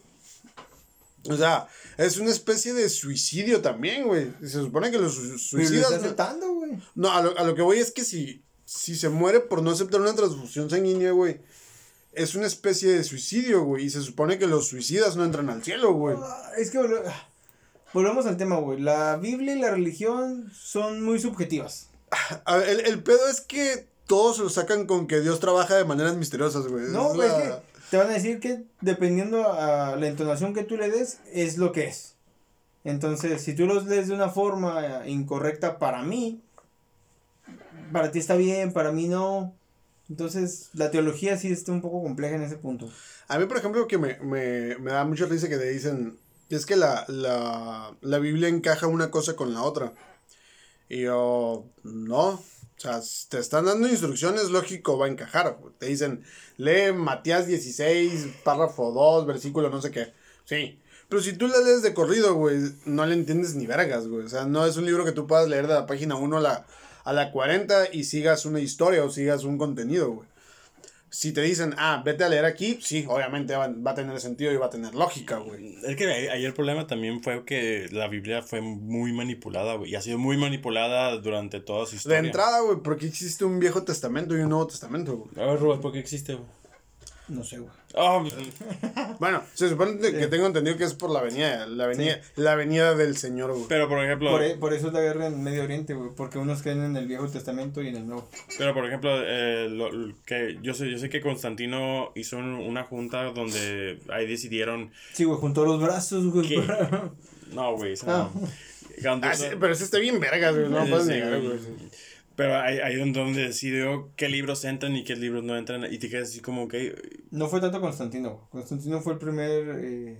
O sea, es una especie de suicidio también, güey. Se supone que los su- Pero lo suicidas... está no- aceptando, güey. No, a lo, a lo que voy es que si, si se muere por no aceptar una transfusión sanguínea, güey, es una especie de suicidio, güey. Y se supone que los suicidas no entran al cielo, güey. Ah, Es que ah, volvemos al tema, güey. La Biblia y la religión son muy subjetivas. A ver, el, el pedo es que todos se lo sacan con que Dios trabaja de maneras misteriosas, güey. No, Es güey, la- es que te van a decir que dependiendo a la entonación que tú le des, es lo que es. Entonces, si tú los lees de una forma eh, incorrecta para mí, para ti está bien, para mí no. Entonces, la teología sí está un poco compleja en ese punto. A mí, por ejemplo, que me, me, me da mucha risa que te dicen, es que la, la, la Biblia encaja una cosa con la otra. Y yo, no. O sea, te están dando instrucciones, lógico, va a encajar. Te dicen, lee Matías 16, párrafo 2, versículo no sé qué. Sí. Pero si tú la lees de corrido, güey, no le entiendes ni vergas, güey. O sea, no es un libro que tú puedas leer de la página 1 a la, a la 40 y sigas una historia o sigas un contenido, güey. Si te dicen, ah, vete a leer aquí, sí, obviamente va, va a tener sentido y va a tener lógica, güey. Es que ahí, el problema también fue que la Biblia fue muy manipulada, güey. Y ha sido muy manipulada durante toda su De historia. entrada, güey, porque existe un Viejo Testamento y un Nuevo Testamento, güey. A ver, Rubén, ¿por qué existe, güey? No sé, güey. Ah, Bueno, se supone que tengo entendido que es por la venida, la venida, la venida del Señor, güey. pero por ejemplo, Por, e- por eso es la guerra en Medio Oriente, güey. Porque unos creen en el Viejo Testamento y en el Nuevo. pero por ejemplo, eh, lo- lo que yo sé, yo sé que Constantino hizo un- una junta donde ahí decidieron Sí, güey, juntó los brazos, güey. No, güey, Ah. no. Cuando- Ah, sí, pero ese está bien vergas, güey, no Sí, puedes sí, negar, güey. Pero ahí, ahí es donde decidió qué libros entran y qué libros no entran. Y te quedas así como que. No fue tanto Constantino. Constantino fue el primer. Eh,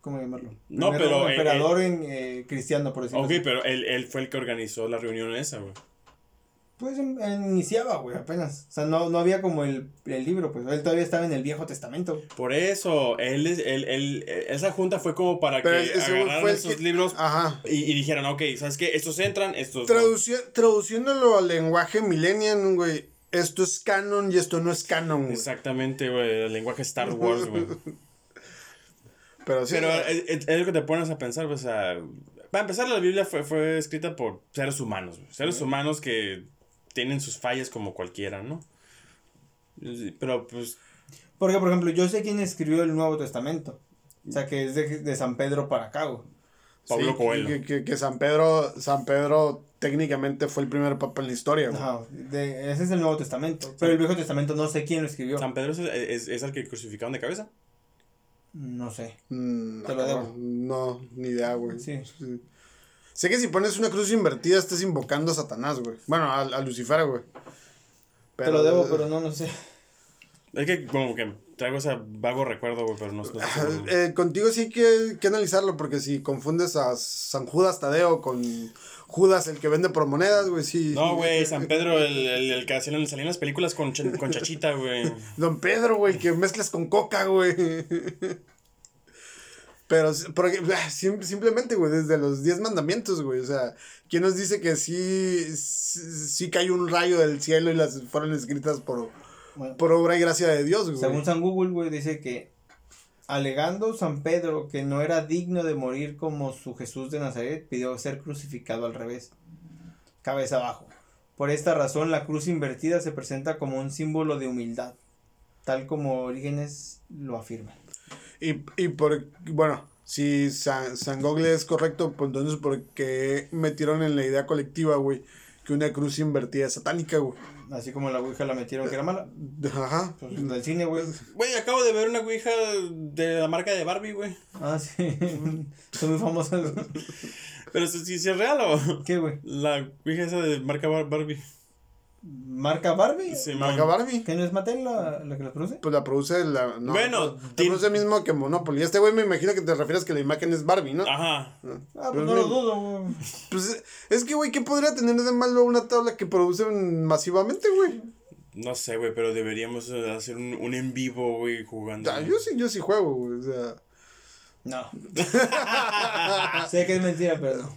¿Cómo llamarlo? No, pero, eh, Emperador en, eh, cristiano, por decirlo Ok, así. pero él, él fue el que organizó la reunión esa, güey. Pues em- iniciaba, güey, apenas. O sea, no, no había como el, el libro, pues. Él todavía estaba en el Viejo Testamento. Por eso, él, es- él, él, esa junta fue como para Pero que agarraran el esos que- libros Ajá. y, y dijeran, ok, ¿sabes qué? Estos entran, estos no. Traduci- traduciéndolo al lenguaje millennial, güey, esto es canon y esto no es canon, güey. Exactamente, güey, el lenguaje Star Wars, güey. Pero sí. Pero es, es- es lo que te pones a pensar, pues, o sea, para empezar, la Biblia fue, fue escrita por seres humanos, güey. Seres humanos que tienen sus fallas como cualquiera, ¿no? Pero, pues, Porque, por ejemplo, yo sé quién escribió el Nuevo Testamento. O sea, que es de, de San Pedro para acá, güey. Pablo Sí, Coelho. Que, que- que San Pedro, San Pedro técnicamente fue el primer papa en la historia, güey. Ajá, de- ese es el Nuevo Testamento. Pero el Viejo Testamento no sé quién lo escribió. San Pedro es, es, es el que crucificaron de cabeza. No sé. Mm, Te lo debo. No, ni idea, güey. Sí. Sé que si pones una cruz invertida estás invocando a Satanás, güey. Bueno, a, a Lucifer, güey. Te lo debo, pero no, no sé. Es que como que traigo ese vago recuerdo, güey, pero no, no sé eh, contigo sí hay que, que analizarlo, porque si confundes a San Judas Tadeo con Judas, el que vende por monedas, güey, sí. No, güey, San Pedro, el, el, el que hacían, salían las películas con, con Chachita, güey. Don Pedro, güey, que mezclas con coca, güey. Pero, porque, ah, sim- simplemente, güey, desde los 10 mandamientos, güey. O sea, ¿quién nos dice que sí, sí, sí cayó un rayo del cielo y las fueron escritas por, Bueno, por obra y gracia de Dios, güey? según San Google, güey, dice que alegando San Pedro que no era digno de morir como su Jesús de Nazaret, pidió ser crucificado al revés, cabeza abajo. Por esta razón, la cruz invertida se presenta como un símbolo de humildad, tal como Orígenes lo afirma. Y, y por, bueno, si San, San Google es correcto, pues entonces, ¿por qué metieron en la idea colectiva, güey, que una cruz invertida es satánica, güey? Así como la Ouija la metieron que era mala. Ajá. Pues del cine, güey. Güey, acabo de ver una ouija de la marca de Barbie, güey. Ah, sí. Son muy famosas. Pero si, si es real o. ¿Qué, güey? La Ouija esa de marca Bar- Barbie. ¿Marca Barbie? Sí, Marca Barbie. ¿Que no es Mattel la, la que la produce? Pues la produce la. No, Bueno, la tiene- produce mismo que Monopoly. Este güey me imagino que te refieres que la imagen es Barbie, ¿no? Ajá. Ah, Pues pues no lo dudo, güey. Pues es que, güey, ¿qué podría tener de malo una tabla que producen masivamente, güey? No sé, güey, pero deberíamos hacer un, un en vivo, güey, jugando. Ah, Yo sí, yo sí juego, güey. O sea. No. sé que es mentira, pero no.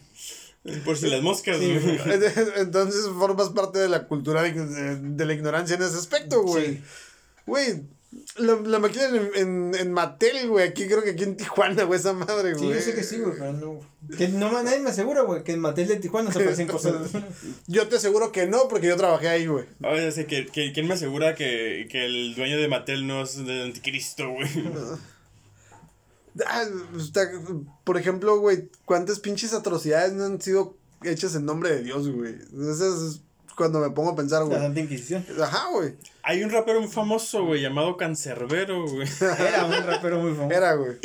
Por si las moscas, Sí, güey. Entonces formas parte de la cultura de, de- de la ignorancia en ese aspecto, güey. Sí. Güey, la, la máquina en, en, en Mattel, güey. Aquí creo que aquí en Tijuana, güey, esa madre, Sí, güey. yo sé que sí, güey, pero no. Que no nadie me asegura, güey, que en Mattel de Tijuana se aparecen cosas. Yo te aseguro que no, porque yo trabajé ahí, güey. Oye, sé que, que, ¿quién me asegura que, que el dueño de Mattel no es del anticristo, güey? Está- por ejemplo, güey, ¿cuántas pinches atrocidades no han sido hechas en nombre de Dios, güey? Eso es cuando me pongo a pensar, La güey. Santa Inquisición. Ajá, güey. Hay un rapero muy famoso, güey, llamado Cancerbero, güey. Era un rapero muy famoso. Era, güey.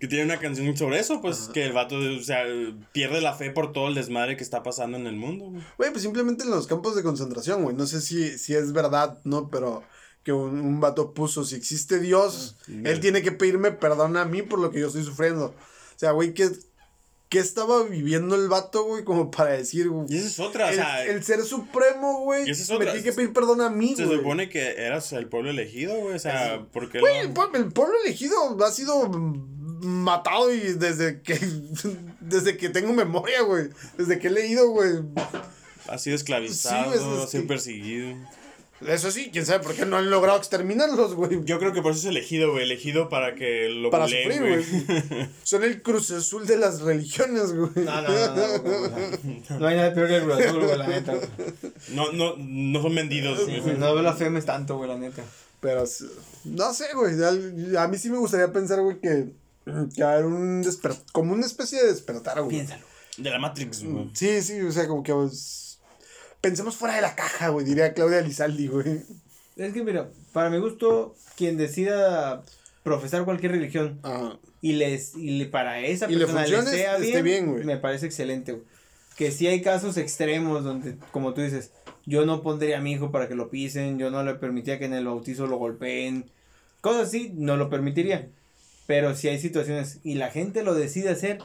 Que tiene una canción sobre eso, pues, que el vato, o sea, pierde la fe por todo el desmadre que está pasando en el mundo, güey. Güey, pues simplemente en los campos de concentración, güey. No sé si, si es verdad, ¿no? Pero que un, un vato puso, si existe Dios, él tiene que pedirme perdón a mí por lo que yo estoy sufriendo. O sea, güey, ¿qué, qué estaba viviendo el vato, güey? Como para decir, güey. Y esa es otra, o El, sea, el ser supremo, güey, Y esa es me otra. tiene que pedir perdón a mí, se güey. supone que eras el pueblo elegido, güey, o sea, porque Güey, el, pue- el pueblo elegido ha sido matado y desde que desde que tengo memoria, güey. Desde que he leído, güey. ha sido esclavizado, Sí, ha es sido que- perseguido. Eso sí, quién sabe por qué no han logrado exterminarlos, güey. Yo creo que por eso es elegido, güey, elegido para que lo Para buleen, sufrir, güey. Son el cruz azul de las religiones, güey. No, no, no, no, güey, o sea, no hay nada peor que el Cruz Azul, güey, la neta. güey. No, no, no son vendidos, güey. no blasfemes tanto, güey, la neta. Pero no sé, güey. A mí sí me gustaría pensar, güey, que, que haber un desper como una especie de despertar, güey. Piénsalo. De la Matrix, güey. Sí, sí, o sea, como que pues, pensemos fuera de la caja, güey, diría Claudia Lizaldi, güey. Es que, mira, para mi gusto, quien decida profesar cualquier religión Ajá. y les y le- para esa Y le persona le, funcione, sea esté bien, bien, güey. me parece excelente, güey. Que sí hay casos extremos donde, como tú dices, yo no pondría a mi hijo para que lo pisen, yo no le permitiría que en el bautizo lo golpeen, cosas así, no lo permitiría. Pero si hay situaciones y la gente lo decide hacer,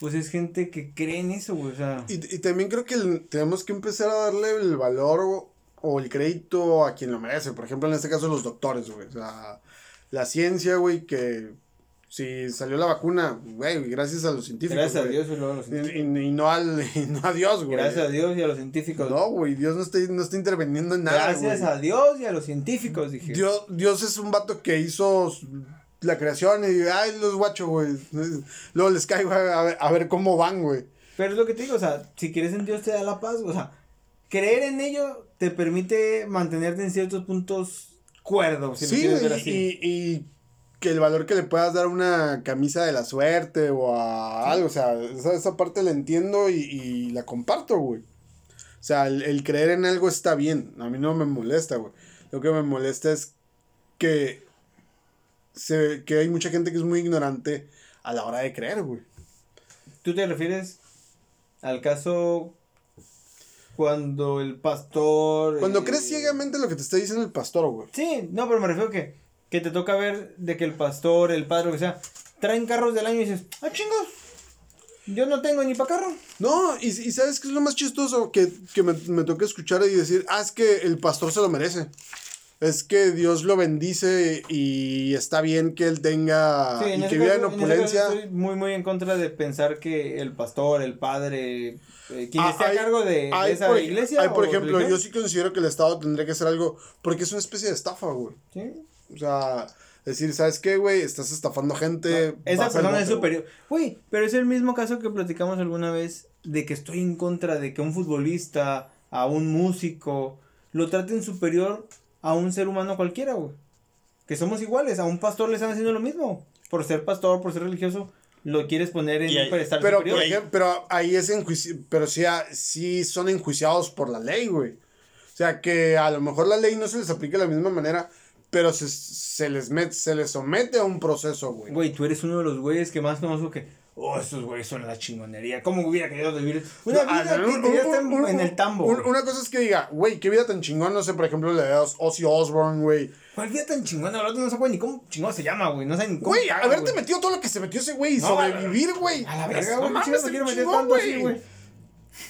pues es gente que cree en eso, güey, o sea... Y, y también creo que el- tenemos que empezar a darle el valor o, o el crédito a quien lo merece. Por ejemplo, en este caso, los doctores, güey. O sea, la ciencia, güey, que si salió la vacuna, güey, gracias a los científicos. Gracias a. Dios y luego a los científicos. y- y no al, y no a Dios, güey. Gracias a Dios y a los científicos. No, güey, Dios no está, no está interviniendo en nada, Gracias güey. a Dios y a los científicos, dije. Dios, Dios es un vato que hizo la creación y, ay, los guachos, güey. Luego les caigo a ver, a ver cómo van, güey. Pero es lo que te digo, o sea, si crees en Dios te da la paz, o sea, creer en ello te permite mantenerte en ciertos puntos cuerdo, si Sí, así. y, y que el valor que le puedas dar a una camisa de la suerte o a algo, o sea, esa, esa parte la entiendo y, y la comparto, güey. O sea, el, el creer en algo está bien, a mí no me molesta, güey. Lo que me molesta es que, se, que hay mucha gente que es muy ignorante a la hora de creer, güey. ¿Tú te refieres al caso cuando el pastor... Cuando eh, crees ciegamente lo que te está diciendo el pastor, güey. Sí, no, pero me refiero que, que te toca ver de que el pastor, el padre, lo que sea, traen carros del año y dices, ah, chingos, yo no tengo ni para carro. No, y, y ¿sabes qué es lo más chistoso? Que, que me, me toca escuchar y decir, ah, es que el pastor se lo merece. Es que Dios lo bendice y está bien que él tenga Sí, en y que viva en en opulencia. caso estoy muy, muy en contra de pensar que el pastor, el padre, eh, quien Ah, esté hay- a cargo de, esa por, iglesia. hay, por ejemplo, religión. yo sí considero que el Estado tendría que hacer algo porque es una especie de estafa, güey. Sí. O sea, decir, ¿sabes qué, güey? Estás estafando gente. Esa persona es superior. Güey, pero es el mismo caso que platicamos alguna vez de que estoy en contra de que un futbolista, a un músico, lo traten superior a un ser humano cualquiera, güey. Que somos iguales, a un pastor le están haciendo lo mismo. Por ser pastor, por ser religioso, lo quieres poner en un pedestal Pero, superior. por ejemplo, pero ahí es enjuici pero sí, ah, sí son enjuiciados por la ley, güey. O sea, que a lo mejor la ley no se les aplica de la misma manera, pero se, se les met, se les somete a un proceso, güey. Güey, tú eres uno de los güeyes que más conozco que oh, esos güeyes son la chingonería. ¿Cómo hubiera querido vivir una vida no, que un- un- en- el tambo? un- güey? una cosa es que diga, güey, qué vida tan chingón, no sé, por ejemplo, la de Os- Ozzy Osbourne, güey. ¿Cuál vida tan chingona? El otro no sabe ni cómo chingón se llama, güey. No sabe ni cómo. Güey, haberte güey. metido todo lo que se metió ese güey y No, sobrevivir, güey. A la verga, No güey. quiero meter tanto así, güey.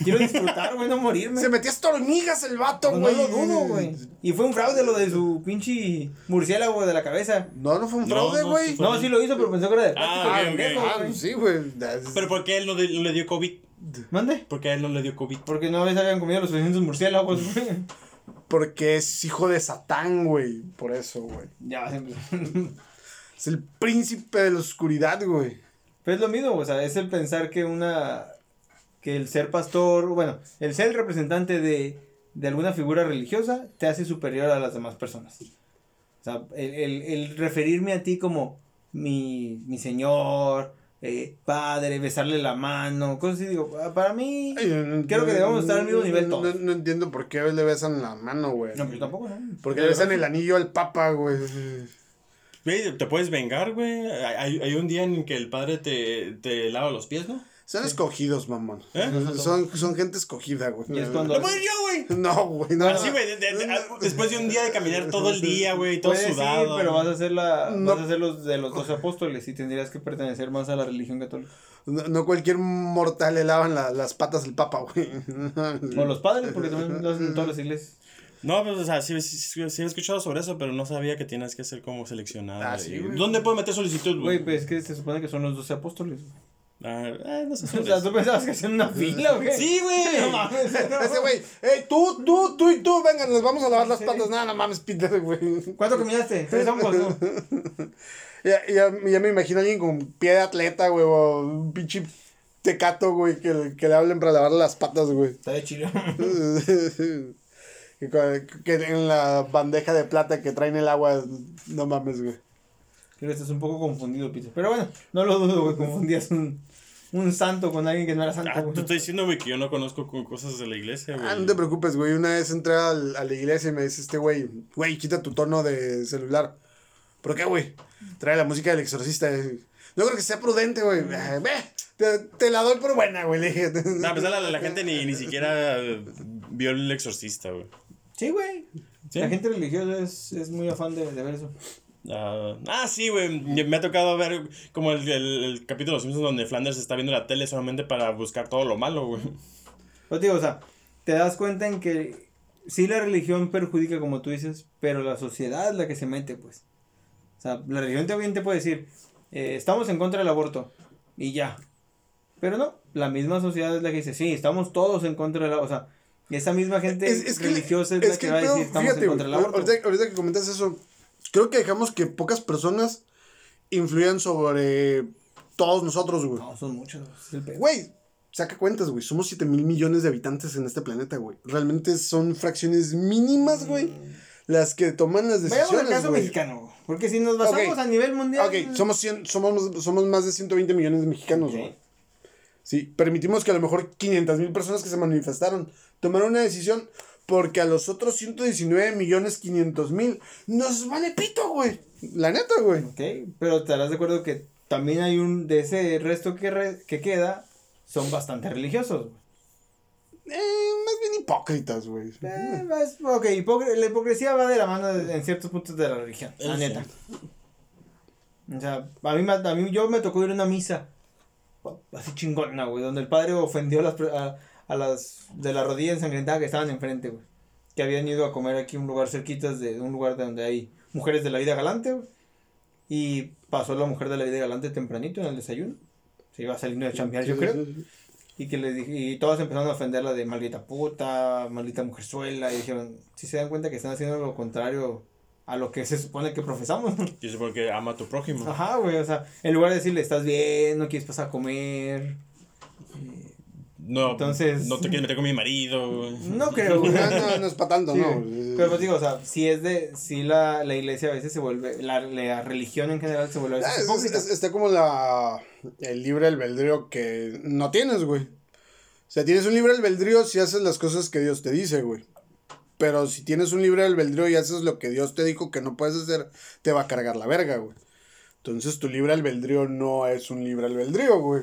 Quiero disfrutar, güey, no morirme. Se metía hasta hormigas el vato, Pues güey. no lo dudo, güey. Y fue un fraude lo de su pinche murciélago de la cabeza. No, no fue un fraude, güey. No, sí lo hizo, pero pensó que era de Ah, plástico. ok, ok. pendejo, Ah, güey. sí, güey. Pero ¿por qué él no, de- no le dio COVID? ¿Mande? ¿Por qué a él no le dio COVID? Porque no les habían comido los suficientes murciélagos, güey. Porque es hijo de Satán, güey. Por eso, güey. Ya empezar. Es el príncipe de la oscuridad, güey. Pero es lo mismo, o sea, es el pensar que una. Que el ser pastor, bueno, el ser el representante de, de alguna figura religiosa te hace superior a las demás personas. O sea, el, el, el referirme a ti como mi, mi señor, eh, padre, besarle la mano, cosas así, digo, para mí. Ay, no- Creo que debemos estar al mismo nivel no, todos. No, no entiendo por qué le besan la mano, güey. No, pero yo tampoco, ¿no? Porque le besan el anillo al papa, güey. Güey, te puedes vengar, güey. Hay, hay- hay un día en que el padre te, te lava los pies, ¿no? Son escogidos, mamón. ¿Eh? Son, son gente escogida, güey. Y es cuando- ¡No ir yo, güey! No, güey, no. Así, güey, de- de- de- después de un día de caminar todo el día, güey, todo sudado. ir, pero vas a ser la, No. vas a ser los de los dos apóstoles y tendrías que pertenecer más a la religión católica. No, no cualquier mortal le lavan la- las patas al papa, güey. O los padres, porque también lo hacen en todas las iglesias. No, pues, o sea, sí, sí, sí, sí he escuchado sobre eso, pero no sabía que tienes que ser como seleccionado. Ah, sí, güey. güey. ¿Dónde puedo meter solicitud, Güey, güey? pues es que se supone que son los doce apóstoles. Ah, eh, no sé O sea. ¿tú pensabas que hacían una fila qué? Sí, güey. No mames, no. Ese güey, hey, tú, tú, tú y tú, vengan, les vamos a lavar las patas. Nada, no mames, Peter, güey. ¿Cuánto caminaste? Tres hongos, ¿no? Ya, ya, ya me imagino a alguien con pie de atleta, güey, o un pinche tecato, güey, que, le- que le hablen para lavar las patas, güey. Está de chile. que, que en la bandeja de plata que traen el agua, no mames, güey. Creo que estás un poco confundido, Peter. Pero bueno, no lo dudo, güey. Confundías un, un santo con alguien que no era santo, Ah, güey. te estoy diciendo, güey, que yo no conozco con cosas de la iglesia, güey. Ah, no te preocupes, güey. Una vez entré al- a la iglesia y me dice este güey, güey, quita tu tono de celular. ¿Por qué, güey? Trae la música del exorcista. No creo que sea prudente, güey. Ah, Ve, te, te la doy por buena, güey. Le dije. No, pues la, la gente ni, ni siquiera vio el exorcista, güey. Sí, güey. Sí. La gente religiosa es, es muy afán de, de ver eso. Ah, ah, sí, güey. Me ha tocado ver como el, el, el capítulo de los Simpsons donde Flanders está viendo la tele solamente para buscar todo lo malo, güey. Pues digo, o sea, te das cuenta en que sí la religión perjudica, como tú dices, pero la sociedad es la que se mete, pues. O sea, la religión también te puede decir, eh, estamos en contra del aborto, y ya. Pero no, la misma sociedad es la que dice, sí, estamos todos en contra del aborto. O sea, esa misma gente Es, es que, religiosa es, es la que, va a decir, estamos fíjate, en contra del aborto. ahorita, ahorita que comentas eso, creo que dejamos que pocas personas influyan sobre todos nosotros, güey. No, son muchos. el. Güey, saca cuentas, güey. Somos 7 mil millones de habitantes en este planeta, güey. Realmente son fracciones mínimas, güey. Las que toman las Vayamos al decisiones, caso güey. mexicano, güey, porque si nos basamos a nivel mundial... Ok, somos, 100 somos, somos más de 120 millones de mexicanos, güey. Sí, permitimos que a lo mejor 500 mil personas que se manifestaron tomaron una decisión porque a los otros 119 millones 500 mil nos vale pito, güey. La neta, güey. Ok, pero estarás de acuerdo que también hay un de ese resto que, re- que queda, son bastante religiosos. güey. Eh, más bien hipócritas, güey. Eh, ok, la hipocresía va de la mano de- en ciertos puntos de la religión, la neta. O sea, a mí, a mí yo me tocó ir a una misa así chingona, güey, donde el padre ofendió a las, a, a las de la rodilla ensangrentada que estaban enfrente, güey. Que habían ido a comer aquí un lugar cerquitas de un lugar de donde hay mujeres de la vida galante, güey. Y pasó la mujer de la vida galante tempranito en el desayuno. Se iba saliendo de chambear, yo creo. Y que le dije, y todas empezaron a ofenderla de maldita puta, maldita mujerzuela, y dijeron, si se dan cuenta que están haciendo lo contrario a lo que se supone que profesamos. Y es porque ama a tu prójimo. Ajá, güey, o sea, en lugar de decirle, estás bien, no quieres pasar a comer. No, Entonces- no te quieres meter con mi marido. No creo, güey. No, no, no es para tanto, Sí, no. Pero pues digo, o sea, si es de, si la, la iglesia a veces se vuelve, la, la religión en general se vuelve a Ah, veces es- es- está como la el libre albedrío que no tienes, güey. O sea, tienes un libre albedrío si haces las cosas que Dios te dice, güey. Pero si tienes un libre albedrío y haces lo que Dios te dijo que no puedes hacer, te va a cargar la verga, güey. Entonces tu libre albedrío no es un libre albedrío, güey.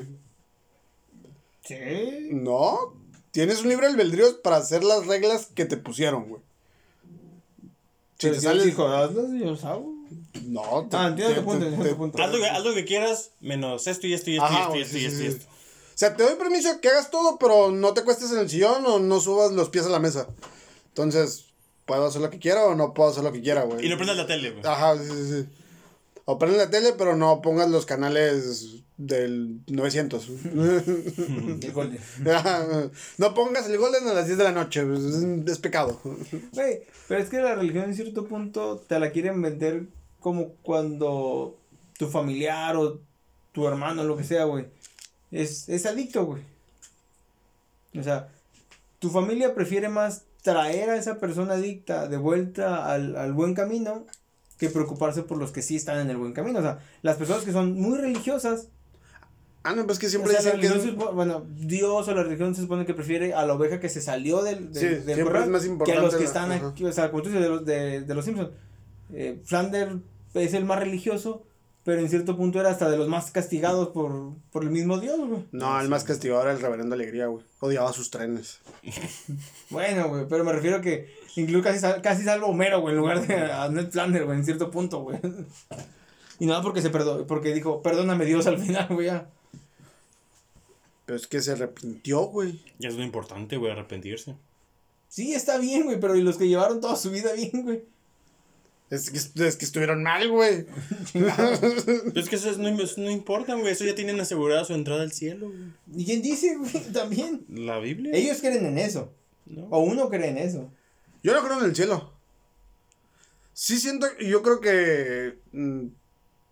No. Tienes un libre albedrío para hacer las reglas que te pusieron, güey. Si te si sales. dijo, hazlas y yo hago. No, te- Ah, entiendo te- tu punto, te- entiendo te- tu punto. Haz lo, que, haz lo que quieras, menos esto y esto y esto Ajá, y esto y esto sí, y esto sí, y sí. esto. O sea, te doy permiso que hagas todo, pero no te cuestes en el sillón o no subas los pies a la mesa. Entonces, ¿puedo hacer lo que quiera o no puedo hacer lo que quiera, güey? Y no prendas la tele, güey. Ajá, sí, sí, sí. O prende la tele, pero no pongas los canales del 900. El Golden. no pongas el Golden a las 10 de la noche, pues, es, es pecado. Güey, pero es que la religión en cierto punto te la quieren vender como cuando tu familiar o tu hermano, lo que sea, güey, es, es adicto, güey. O sea, tu familia prefiere más traer a esa persona adicta de vuelta al, al buen camino que preocuparse por los que sí están en el buen camino. O sea, las personas que son muy religiosas Ah, no, pues que o siempre sea, la dicen que supo- bueno, Dios o la religión se supone que prefiere a la oveja que se salió del, del, Sí, del siempre corral es más que a importante los que la- están ajá. aquí, o sea, como tú dices, de los, de, de los Simpsons. Eh, Flander es el más religioso, pero en cierto punto era hasta de los más castigados por, por el mismo Dios, güey. No, el más castigador era el reverendo Alegría, güey. Odiaba sus trenes. Bueno, güey, pero me refiero a que incluso casi, sal- casi salvo Homero, güey, en lugar de a Ned Flander, güey, en cierto punto, güey. Y nada porque se perdonó, porque dijo, perdóname Dios al final, güey, ya. Pero es que se arrepintió, güey. Ya es lo importante, güey, arrepentirse. Sí, está bien, güey, pero y los que llevaron toda su vida bien, güey. Es que, es que estuvieron mal, güey. Pero es que eso, es- no, eso no importa, güey. Eso ya tienen asegurada su entrada al cielo, güey. ¿Y quién dice, güey? También. La Biblia. Ellos creen en eso. ¿no? O uno cree en eso. Yo no creo en el cielo. Sí siento, yo creo que mm,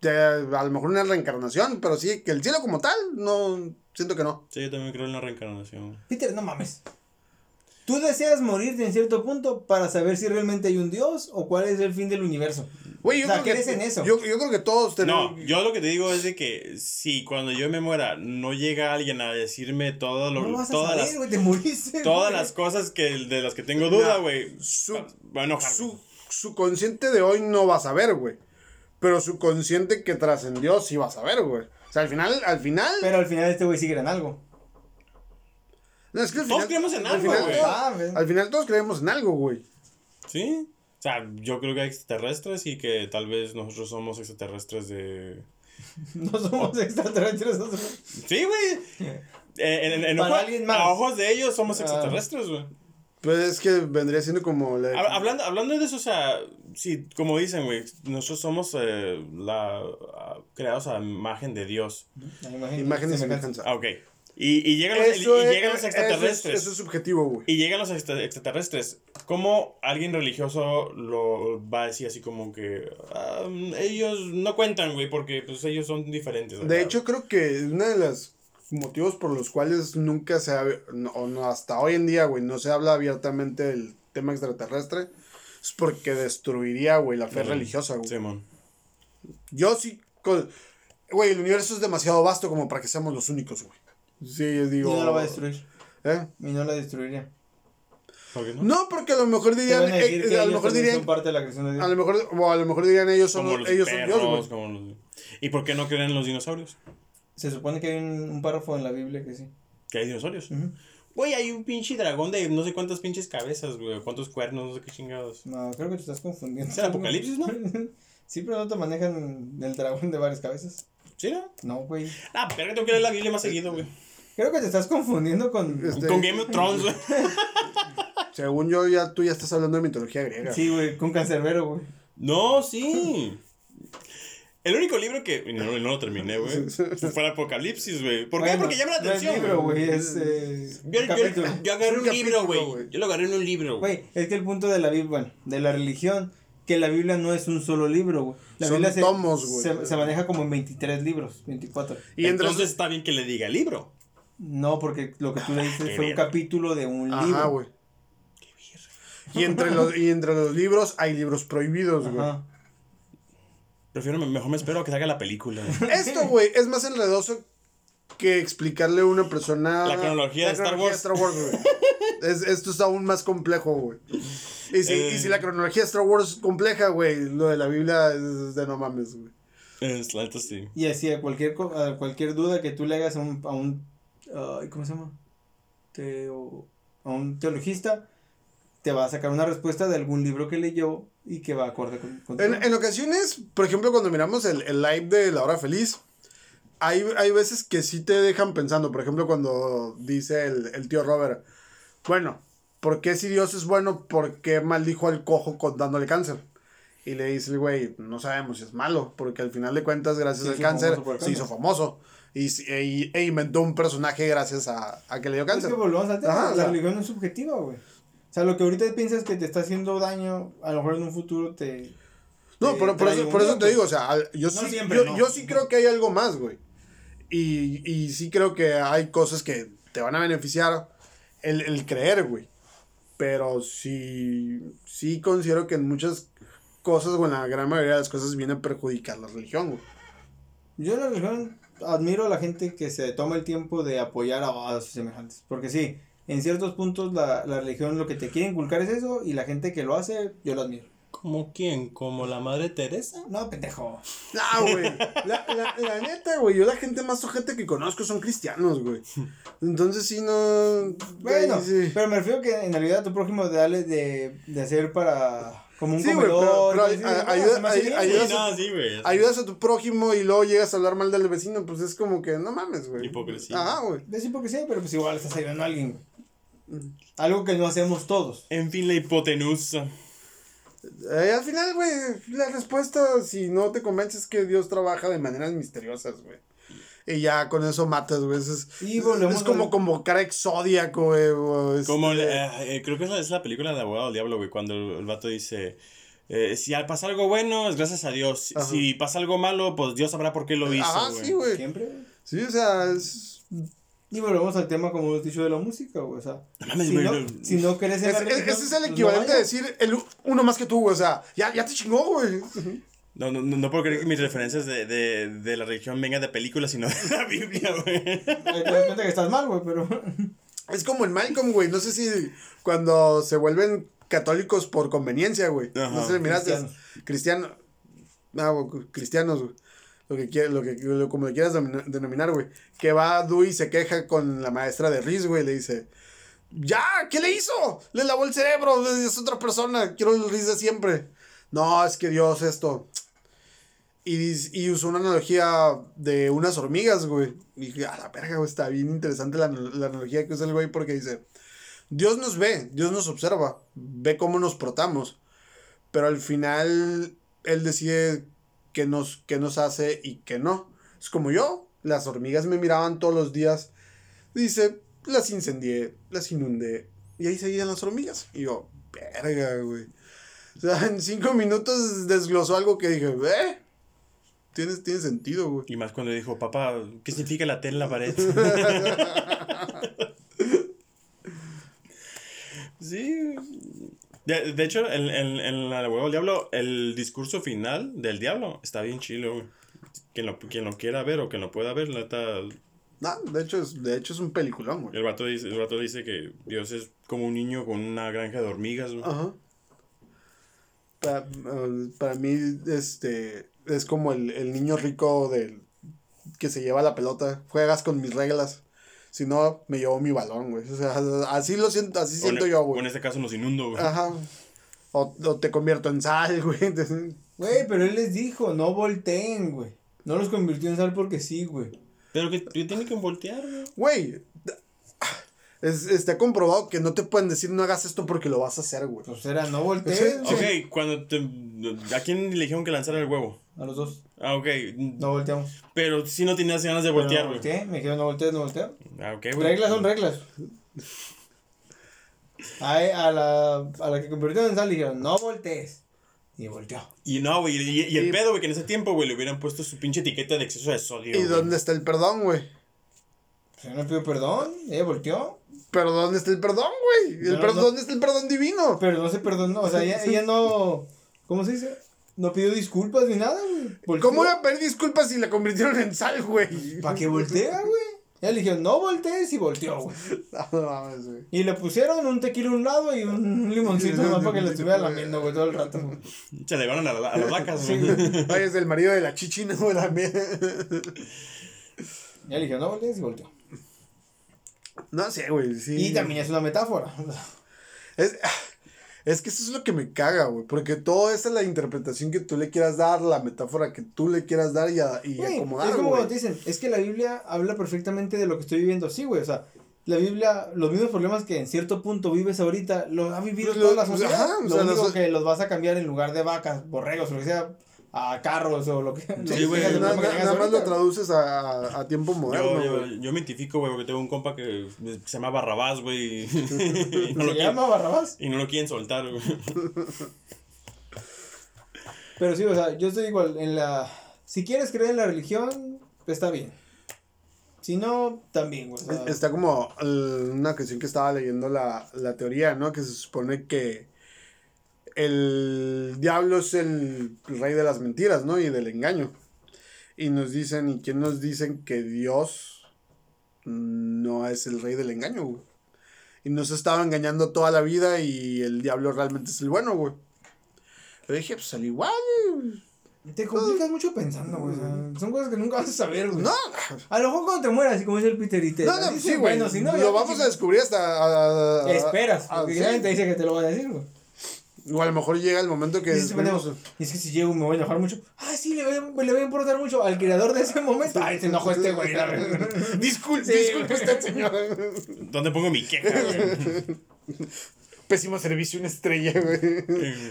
de- a lo mejor una reencarnación, pero sí, que el cielo como tal, no, siento que no. Sí, yo también creo en la reencarnación. Peter, no mames. Tú deseas morirte en cierto punto para saber si realmente hay un Dios o cuál es el fin del universo. Güey, yo O sea, creo que, ¿crees en eso? Yo, yo creo que todos tenemos... No, yo lo que te digo es de que si cuando yo me muera no llega alguien a decirme todo lo, No vas a todas saber, las güey, te moriste. todas las cosas que de las que tengo duda, güey. su- va- va a enojar. Su, su consciente de hoy no va a saber, güey. Pero su consciente que trascendió sí va a saber, güey. O sea, al final, al final... Pero al final este güey sigue en algo. No, es que al Todos final- creemos en al algo, final güey. Ah, al final todos creemos en algo, güey. Sí. O sea, yo creo que hay extraterrestres y que tal vez nosotros somos extraterrestres de No somos extraterrestres. nosotros. Sí, güey. Eh, en, en- en Para ojo- alguien más. a ojos de ellos somos Ah. extraterrestres, güey. Pues es que vendría siendo como... la- Hab- Hablando, hablando de eso, o sea, sí, como dicen, güey, nosotros somos eh, la, ah, creados a imagen de Dios. La imagen, Imagen y semejanza. semejanza. Ah, ok. Y, y llegan, los, y es- extraterrestres. Eso es subjetivo, güey. Y llegan los extra- extraterrestres. ¿Cómo alguien religioso lo va a decir así como que ah, ellos no cuentan, güey, porque pues ellos son diferentes? De ¿verdad? hecho, creo que uno de los motivos por los cuales nunca se ha, no- o no, hasta hoy en día, güey, no se habla abiertamente del tema extraterrestre, es porque destruiría, güey, la fe religiosa, güey. Simón. Yo sí, güey, el universo es demasiado vasto como para que seamos los únicos, güey. Sí, yo Y digo... no la va a destruir. ¿Eh? Y no la destruiría. ¿Por qué no? No, porque a lo mejor dirían, a decir eh, que a lo mejor dirían, son parte de la creación de Dios. a lo mejor, o a lo mejor dirían ellos son, Como los ellos son Dios, perros, güey. como los... ¿Y por qué no creen en los dinosaurios? Se supone que hay un, un párrafo en la Biblia que sí. Que hay dinosaurios. Ujú. Güey, hay un pinche dragón de no sé cuántas pinches cabezas, güey. Cuántos cuernos, no sé qué chingados. No, creo que te estás confundiendo. Es el apocalipsis, ¿no? sí, pero no te manejan el dragón de varias cabezas. ¿Sí, no? No, güey. Ah, pero tengo que leer la Biblia más seguido, güey. Creo que te estás confundiendo con. Este- Con Game of Thrones, güey. Según yo, ya tú ya estás hablando de mitología griega. Sí, güey, con cancerbero, güey. No, sí. El único libro que. No, no lo terminé, güey. Fue el Apocalipsis, güey. ¿Por qué? Bueno, Porque llama la no atención. libro, güey. es. Eh, Yo, yo- yo agarré un un libro, güey. güey. Yo lo agarré en un libro, güey. Güey, es que el punto de la Biblia, bueno, de la religión, que la Biblia no es un solo libro, güey. La Son Biblia se, tomos, se, se maneja como en 23 libros, 24. Y entre Entonces está bien que le diga libro. No, porque lo que tú le dices qué fue un capítulo de un Ajá, libro. güey. Y entre los, y entre los libros hay libros prohibidos, güey. Prefiero, mejor me espero a que salga la película. güey. Esto, güey, es más enredoso que explicarle a una persona... La cronología de Star Wars. de Star Wars, güey. Es- esto es aún más complejo, güey. Y si, Eh. y si la cronología de Star Wars es compleja, güey, lo de la Biblia es de no mames, güey. Es, la sí. Y así a cualquier, co- a cualquier duda que tú le hagas a un, a un ay, ¿cómo se llama? Teo, a un teologista, te va a sacar una respuesta de algún libro que leyó y que va acorde con, con tu- En, en ocasiones, por ejemplo, cuando miramos el, el live de La Hora Feliz, hay, hay veces que sí te dejan pensando. Por ejemplo, cuando dice el, el tío Robert, bueno, ¿por qué si Dios es bueno, por qué maldijo al cojo con, dándole cáncer? Y le dice el güey, no sabemos si es malo, porque al final de cuentas, gracias al cáncer, se hizo famoso. Y, s- e, inventó un personaje gracias a, a que le dio Es cáncer. que volvemos al tema, Ajá, la religión no es subjetiva, güey. O sea, lo que ahorita piensas que te está haciendo daño, a lo mejor en un futuro te... No, te por, eso, por eso te digo, o sea, yo, No sí, siempre, yo, no. yo sí creo que hay algo más, güey. Y, y sí creo que hay cosas que te van a beneficiar el, el creer, güey. Pero sí, sí considero que en muchas cosas, o en la gran mayoría de las cosas, viene a perjudicar la religión, güey. Yo la religión admiro a la gente que se toma el tiempo de apoyar a, a sus semejantes. Porque sí, en ciertos puntos la, la religión lo que te quiere inculcar es eso y la gente que lo hace, yo lo admiro. ¿Como quién? ¿Como la madre Teresa? No, pendejo. No, güey. La, la, la neta, güey. Yo la gente más ojete que conozco son cristianos, güey. Entonces sí, no. Bueno, sí. pero me refiero que en realidad tu prójimo de darle de, de hacer para como un Sí, güey, comedor. pero- pero y decir, ay- "Ah, ayuda- se me hace ay- bien". ayuda- Sí, no, sí, güey. ayudas a tu prójimo y luego llegas a hablar mal del vecino, pues es como que no mames, güey. Hipocresía. Ajá, güey. Es hipocresía, pero pues igual estás ayudando a alguien. güey. Algo que no hacemos todos. En fin, la hipotenusa. Eh, al final, güey, la respuesta, si no te convences, es que Dios trabaja de maneras misteriosas, güey. Y ya con eso matas, güey. Es, volvemos es como convocar a Exodiaco, güey. este- Como, eh, creo que es la, es la película de Abogado del Diablo, güey, cuando el, el vato dice, eh, si al pasa algo bueno, es gracias a Dios. Ajá. Si pasa algo malo, pues Dios sabrá por qué lo hizo, güey. sí, güey. Siempre, güey. Sí, o sea, es, Y volvemos al tema, como hemos dicho, de la música, güey. O sea, No mames, si, no, si no es- es- religión, ese es el pues no equivalente a vayas. decir el uno más que tú, güey. O sea, ya, ya te chingó, güey. No, no, no, no puedo creer que mis referencias de, de, de la religión vengan de películas, sino de la Biblia, güey. Te das cuenta que estás mal, güey, pero... Es como en Malcolm, güey. No sé si cuando se vuelven católicos por conveniencia, güey. Ajá. No sé si miraste. Cristianos. Cristiano. Ah, güey, cristianos, güey. Lo que quiere, lo que, lo- como le quieras denominar, güey. Que va Dewey y se queja con la maestra de Riz, güey. Le dice, ya, ¿qué le hizo? Le lavó el cerebro, es otra persona. Quiero el Riz de siempre. No, es que Dios esto. Y, y usó una analogía de unas hormigas, güey. Y dije, a la verga, güey, está bien interesante la, la analogía que usa el güey porque dice, Dios nos ve, Dios nos observa, ve cómo nos portamos, pero al final Él decide qué nos, qué nos hace y qué no. Es como yo, las hormigas me miraban todos los días, dice, las incendié, las inundé, y ahí seguían las hormigas. Y yo, verga, güey. O sea, en cinco minutos desglosó algo que dije, eh, tiene, tiene sentido, güey. Y más cuando dijo, papá, ¿qué significa la T en la pared? sí. De, de hecho, en, en, en la de huevo del diablo, el discurso final del diablo está bien chilo, güey. Quien lo, quien lo quiera ver o quien lo pueda ver, la neta, No, de hecho es, de hecho es un peliculón, güey. el vato, dice, el vato dice que Dios es como un niño con una granja de hormigas, güey. Ajá. Pa- eh, para mí, este, es como el, el niño rico del que se lleva la pelota. Juegas con mis reglas. Si no, me llevo mi balón, güey. O sea, así lo siento, así O siento en- yo, o en güey. este caso nos inundo, güey. Ajá. O, o te convierto en sal, güey. Güey, pero él les dijo, no volteen, güey. No los convirtió en sal porque sí, güey. Pero que, que tiene que voltear, güey. Güey. Es, está comprobado que no te pueden decir no hagas esto porque lo vas a hacer, güey. Pues era, no volteen. Sí. Ok, cuando te... ¿A quién le dijeron que lanzara el huevo? A los dos. Ah, ok. No volteamos. Pero si no tenías ganas de Pero voltear, no güey. volteé, me dijeron no voltees, no voltear. Ah, ok, güey. Reglas son reglas. A, a, la, a la que convirtieron en sal le dijeron, no voltees. Y volteó. Y no, güey. Y, y el pedo, güey, que en ese tiempo, güey, le hubieran puesto su pinche etiqueta de exceso de sodio. ¿Y dónde está el perdón, güey? Pues no pidió perdón, ella volteó. Pero ¿dónde está el perdón, güey? El No, perdón, no. ¿Dónde está el perdón divino? Pero no se perdonó, o sea, ella, ella no... ¿Cómo se dice? No pidió disculpas ni nada, güey. ¿Cómo iba a pedir disculpas si la convirtieron en sal, güey? ¿Para qué voltea, güey? Él le dijeron, no voltees y volteó, güey. No mames, güey. Y le pusieron un tequila a un lado y un limoncito más para que le estuviera lamiendo, güey, todo el rato. güey. Se le llevaron a, la- a las vacas, Sí, güey. Oye, es el marido de la chichina, güey, también. Y él le dijeron, no voltees y volteó. No sé, güey, sí. Y también es una metáfora. Es, es que eso es lo que me caga, güey. Porque todo esa es la interpretación que tú le quieras dar, la metáfora que tú le quieras dar y, a- y acomodar, es como cuando te dicen, es que la Biblia habla perfectamente de lo que estoy viviendo. Sí, güey, o sea, la Biblia, los mismos problemas que en cierto punto vives ahorita, los ha vivido Pues toda lo- la pues, sociedad. ajá, o lo sea, único los- que los vas a cambiar en lugar de vacas, borregos, o lo que sea, a carros o lo que. lo que güey, Nada, más lo traduces a, a, tiempo moderno, Yo, yo, me identifico, güey, porque tengo un compa que se llama Barrabás, güey. y, y no lo Se quieren, llama Barrabás. y no lo quieren soltar, güey. Pero sí, o sea, yo estoy igual en la. Si quieres creer en la religión, está bien. Si no, también, güey. o sea, Está como el- una ocasión que estaba leyendo la, la teoría, ¿no? Que se supone que el diablo es el rey de las mentiras, ¿no? Y del engaño. Y nos dicen, ¿y quién nos dicen que Dios no es el rey del engaño, güey? Y nos estaba engañando toda la vida y el diablo realmente es el bueno, güey. Yo dije, pues al igual. güey. Te complicas mucho pensando, güey. son cosas que nunca vas a saber, güey. No, A lo mejor cuando te mueras, y como dice el Peter y te. no, no, así sí, es güey. Bueno, si no, lo vamos a descubrir hasta. Esperas, porque te dice que te lo van a decir, güey. O a lo mejor llega el momento que pendejo, y es que si llego me voy a enojar mucho. Ah, sí, le voy, a- le voy a importar mucho al creador de ese momento. Ay, se enojó este güey. Disculpe, Sí, disculpe güey. usted, señor. ¿Dónde pongo mi queja, güey? Pésimo servicio, una estrella, güey.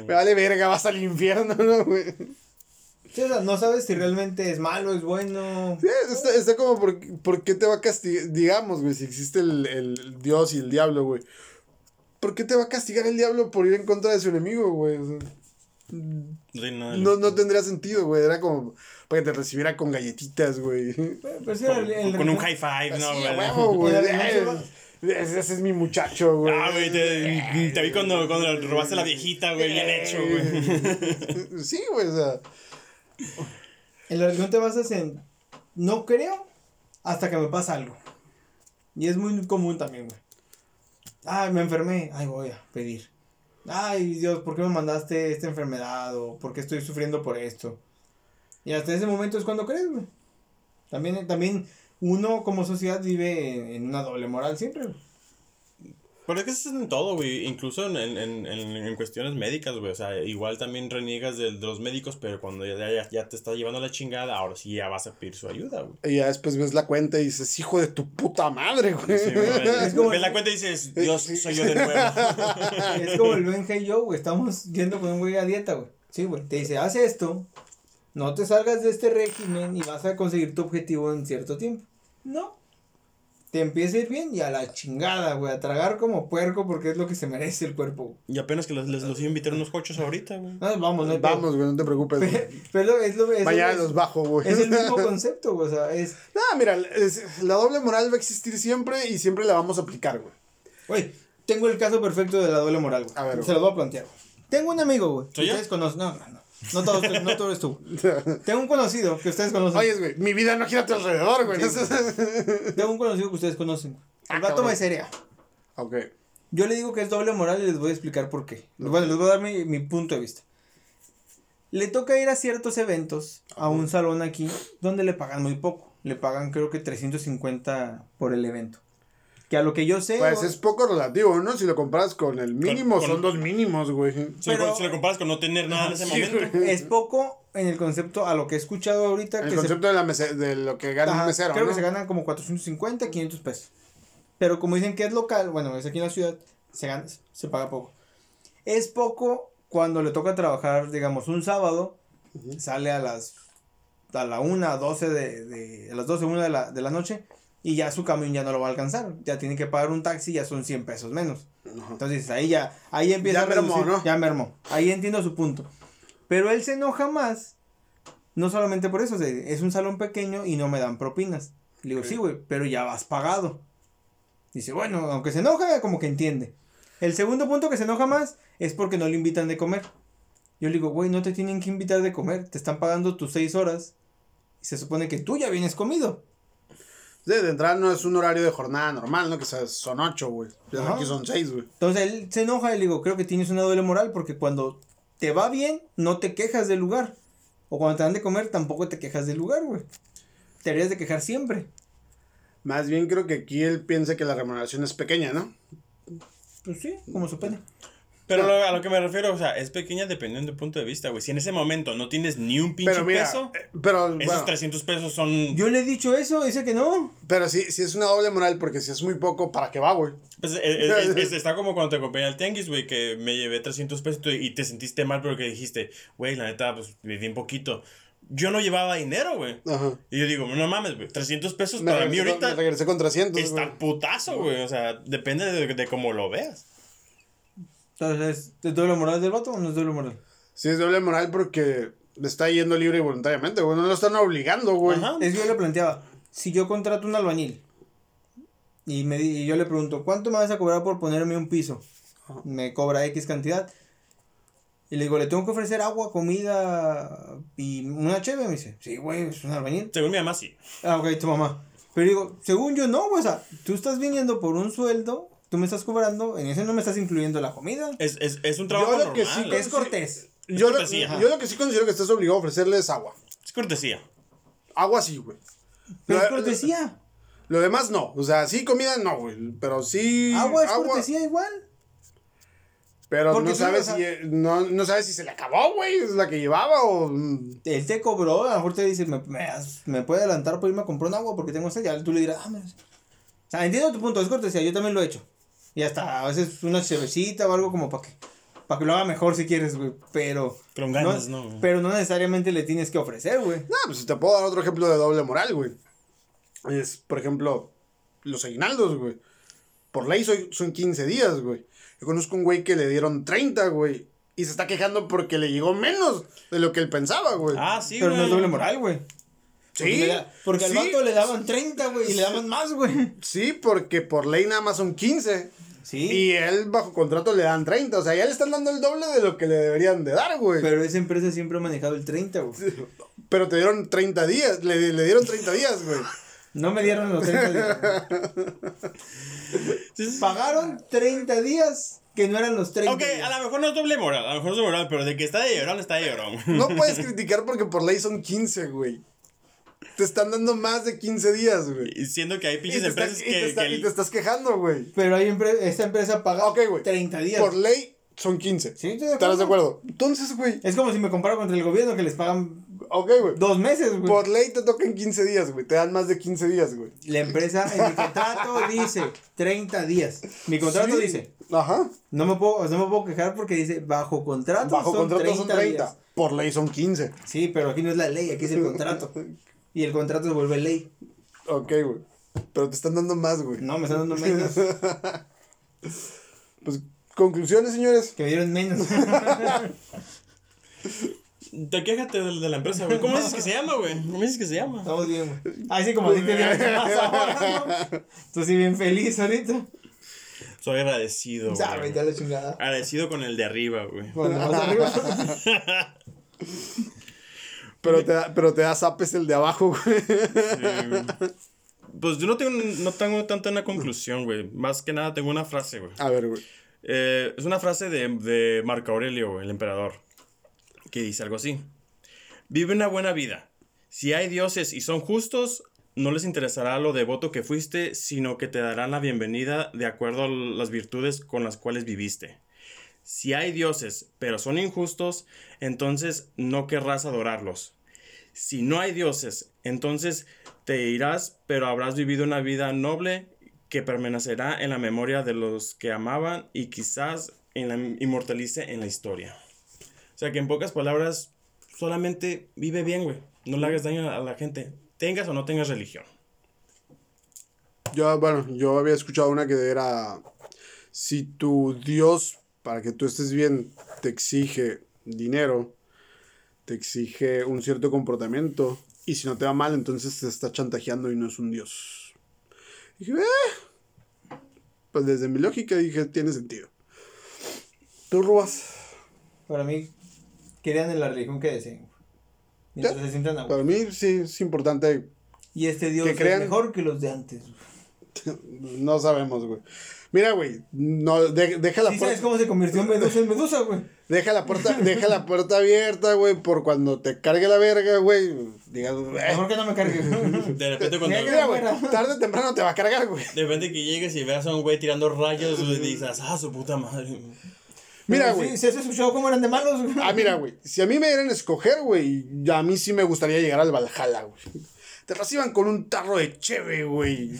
Me vale verga, vas al infierno, ¿no, güey? Sí, o sea, no sabes si realmente es malo, es bueno. Sí, está, está como, por, ¿por qué te va a castigar? Digamos, güey, si existe el, el Dios y el diablo, güey. ¿Por qué te va a castigar el diablo por ir en contra de su enemigo, güey? O sea, No no, no tendría sentido, güey. Era como para que te recibiera con galletitas, güey. Sí, Pero, pero sí, el- el- Con un high five, no, a güey. huevo, Ese, ese es mi muchacho, güey. Ah, güey, te, te vi cuando, cuando le robaste a la viejita, güey, bien hecho, güey. Sí, güey, o sea. En la religión te basas en. No creo hasta que me pasa algo. Y es muy común también, güey. Ay, me enfermé. Ay, voy a pedir. Ay, Dios, ¿por qué me mandaste esta enfermedad? O ¿por qué estoy sufriendo por esto? Y hasta ese momento es cuando crees. También, también uno como sociedad vive en, una doble moral siempre. Pero es que eso es en todo, güey. Incluso en, en, en, en- en cuestiones médicas, güey. O sea, igual también reniegas de, de los médicos, pero cuando ya, ya, ya te está llevando la chingada, ahora sí ya vas a pedir su ayuda, güey. Y ya después ves la cuenta y dices, hijo de tu puta madre, güey. Sí, güey. Es como- Ves la cuenta y dices, Dios, soy yo de nuevo. Es como el Ben Hey Yo, güey. Estamos yendo con un güey a dieta, güey. Sí, güey. Te dice, haz esto. No te salgas de este régimen y vas a conseguir tu objetivo en cierto tiempo. No. Te empieza a ir bien y a la chingada, güey. A tragar como puerco porque es lo que se merece el cuerpo. Y apenas que les, les los iba a invitar unos cochos ahorita, güey. No, vamos, no. Vamos, güey, no te preocupes. Pe- Pero es lo, es, lo- Mañana es- los bajo, güey. es el mismo concepto, güey. O sea, es. No, mira, es- la doble moral va a existir siempre y siempre la vamos a aplicar, güey. Güey, tengo el caso perfecto de la doble moral, güey. A ver, Se lo voy a plantear. güey. Tengo un amigo, güey. Ustedes conocen. No, no, no. Todo, no todo eres tú. Tengo un conocido que ustedes conocen. Oye, güey, mi vida no gira a tu alrededor, güey. Tengo un conocido que ustedes conocen. Ah, El vato me seria. ok. Yo le digo que es doble moral y les voy a explicar por qué. Bueno, les voy a dar mi, mi punto de vista. Le toca ir a ciertos eventos, a un salón aquí, donde le pagan muy poco. Le pagan creo que 350 por el evento. Que a lo que yo sé... Pues o- es poco relativo, ¿no? Si lo comparas con el mínimo, con- son dos mínimos, güey. Si, si lo comparas con no tener nada en ese Sí, momento. güey. es poco en el concepto a lo que he escuchado ahorita. El que concepto de, la mese- de lo que gana Ajá, un mesero, creo ¿no? que se ganan como 450, 500 pesos. Pero como dicen que es local, bueno, es aquí en la ciudad, se, gana, se paga poco. Es poco cuando le toca trabajar, digamos, un sábado, sale a las a la 1, 12 de, de a las 12, 1 de la, de la noche y ya su camión ya no lo va a alcanzar. Ya tiene que pagar un taxi, ya son 100 pesos menos. Ajá. Entonces ahí ya, ahí empieza Ya a mermó, ¿no? Ya mermó. Ahí entiendo su punto. Pero él se enoja más, no solamente por eso, o sea, es un salón pequeño y no me dan propinas. Le digo, sí, güey, pero ya vas pagado. Dice, bueno, aunque se enoja, como que entiende. El segundo punto que se enoja más es porque no le invitan de comer. Yo le digo, güey, no te tienen que invitar de comer, te están pagando tus seis horas y se supone que tú ya vienes comido. De, entrada no es un horario de jornada normal, ¿no? Que sea- son ocho, güey. Aquí son seis, güey. Entonces él se enoja y le digo, creo que tienes una doble moral porque cuando te va bien, no te quejas del lugar. O cuando te dan de comer, tampoco te quejas del lugar, güey. Te deberías de quejar siempre. Más bien creo que aquí él piensa que la remuneración es pequeña, ¿no? Pues sí, como su. Pero lo- a lo que me refiero, o sea, es pequeña dependiendo del punto de vista, güey. Si en ese momento no tienes ni un pinche Pero mira, peso, eh, pero esos bueno, 300 pesos son... Yo le he dicho eso, dice que no. pero sí, sí es una doble moral porque si es muy poco, ¿para qué va, güey? Pues, eh, eh, es- es- está como cuando te acompañé al tianguis, güey, que me llevé 300 pesos y te sentiste mal porque dijiste, güey, la neta, pues me di un poquito. Yo no llevaba dinero, güey. Ajá. Y yo digo, no mames, güey, 300 pesos Me para mí regresé, con, ahorita me regresé con 300, está güey. putazo, güey. O sea, depende de, de cómo lo veas. Entonces, ¿es doble moral del vato o no es doble moral? Sí es doble moral porque le está yendo libre y voluntariamente, güey. No lo están obligando, güey. Ajá. Es que yo le planteaba, si yo contrato un albañil y, me, di- y yo le pregunto, ¿cuánto me vas a cobrar por ponerme un piso? Me cobra X cantidad. Y le digo, ¿le tengo que ofrecer agua, comida y una cheve? Me dice, sí, güey, es un albañil. Según mi mamá, sí. Ah, ok, tu mamá. Pero digo, según yo no, güey, o sea, tú estás viniendo por un sueldo, tú me estás cobrando, en ese no me estás incluyendo la comida. Es, es, es un trabajo Yo lo normal. que sí Es cortés. Yo lo, yo lo que sí considero que estás obligado a ofrecerle es agua. Es cortesía. Agua sí, güey. Pero Lo- es cortesía. Lo demás no. O sea, sí comida no, güey. Pero sí. Agua es cortesía igual. Pero Porque no sabes si no, no sabes si se le acabó, güey. Es la que llevaba o. mm, Él te cobró, a lo mejor te dice, me, me, me puede adelantar por irme a comprar un agua porque tengo sed. Ya tú le dirás, ah, mira. O sea, entiendo tu punto, es cortesía, yo también lo he hecho. Y hasta a veces una cervecita o algo como para que, para que lo haga mejor si quieres, güey. Pero. Con ganas, ¿no? Pero no necesariamente le tienes que ofrecer, güey. No, pues si te puedo dar otro ejemplo de doble moral, güey. Es, por ejemplo, los aguinaldos, güey. Por ley soy- son 15 días, güey. Yo conozco un güey que le dieron 30, güey. Y se está quejando porque le llegó menos de lo que él pensaba, güey. Ah, sí, pero güey. no es doble moral, güey. Porque, sí. porque al sí, vato le daban 30, güey, y le daban más, güey. Sí, porque por ley nada más son 15. Sí. Y él bajo contrato le dan 30. O sea, ya le están dando el doble de lo que le deberían de dar, güey. Pero, Pero esa empresa siempre ha manejado el 30, güey. te dieron 30 días. Le, le dieron 30 días, güey. No me dieron los 30 días. Pagaron 30 días que no eran los 30 Ok, días. a lo mejor no es doble moral, a lo mejor es doble moral, pero de que está de llorón, está de llorón. No puedes criticar porque por ley son 15, güey. Te están dando más de 15 días, güey. Y siendo que hay pinches empresas estás- y te que, está- que y te estás quejando, güey. Pero hay empre- esta empresa paga Ok, güey. 30 días. Por ley son 15. Sí, estoy de ¿Estarás de acuerdo. acuerdo? Entonces, güey. Es como si me comparo contra el gobierno que les pagan Ok, güey. dos meses, güey. Por ley te tocan 15 días, güey. Te dan más de 15 días, güey. La empresa en mi contrato dice 30 días. Mi contrato Sí. dice, Ajá. no me, puedo, no me puedo quejar porque dice bajo contrato Bajo son contrato 30 son 30. días. Por ley son 15. Sí, pero aquí no es la ley, aquí es el contrato. Y el contrato se vuelve ley. Ok, güey. Pero te están dando más, güey. No, me están dando menos. Pues, conclusiones, señores. Que me dieron menos. Te quéjate de, de la empresa, güey. ¿Cómo dices que se llama, güey? ¿Cómo dices que se llama? Estamos bien, güey. Así como te dieron más ahora, ¿no? Tú sí bien feliz ahorita. Soy agradecido, güey. Sabe, ya la chingada. Agradecido con el de arriba, güey. Cuando más arriba. Pero te, da, pero te da zapes el de abajo, güey. Sí, güey. Pues yo no tengo, no tengo tanta una conclusión, güey. Más que nada tengo una frase, güey. A ver, güey. Eh, es una frase de, de Marco Aurelio, güey, el emperador, que dice algo así. Vive una buena vida. Si hay dioses y son justos, no les interesará lo devoto que fuiste, sino que te darán la bienvenida de acuerdo a las virtudes con las cuales viviste. Si hay dioses, pero son injustos, entonces no querrás adorarlos. Si no hay dioses, entonces te irás, pero habrás vivido una vida noble que permanecerá en la memoria de los que amaban y quizás en la, inmortalice en la historia. O sea que en pocas palabras, solamente vive bien, güey. No le hagas daño a la gente, tengas o no tengas religión. Yo, bueno, yo había escuchado una que era, si tu Dios, para que tú estés bien, te exige dinero, te exige un cierto comportamiento, y si no te va mal, entonces te está chantajeando y no es un Dios. dije, eh, pues desde mi lógica dije, tiene sentido. ¿Tú, Rubas? Para mí, crean en la religión que deseen. Mientras Ya. se sientan a Para mí sí es importante Y este Dios Que es crean- mejor que los de antes. No sabemos, güey. Mira, güey, no, de- deja la ¿Sí puerta. sabes cómo se convirtió Medusa en Medusa, güey? Deja la puerta, deja la puerta abierta, güey, por cuando te cargue la verga, güey. Digas. Mejor que no me cargue. De repente cuando... Mira, Mira, güey, tarde o temprano te va a cargar, güey. De repente que llegues y veas a un güey tirando rayos, güey, dices, ah, su puta madre. Mira, güey. Sí, ¿Se has escuchado cómo eran de malos, güey? Ah, mira, güey. Si a mí me dieran escoger, güey, a mí sí me gustaría llegar al Valhalla, güey. Te reciban con un tarro de cheve, güey.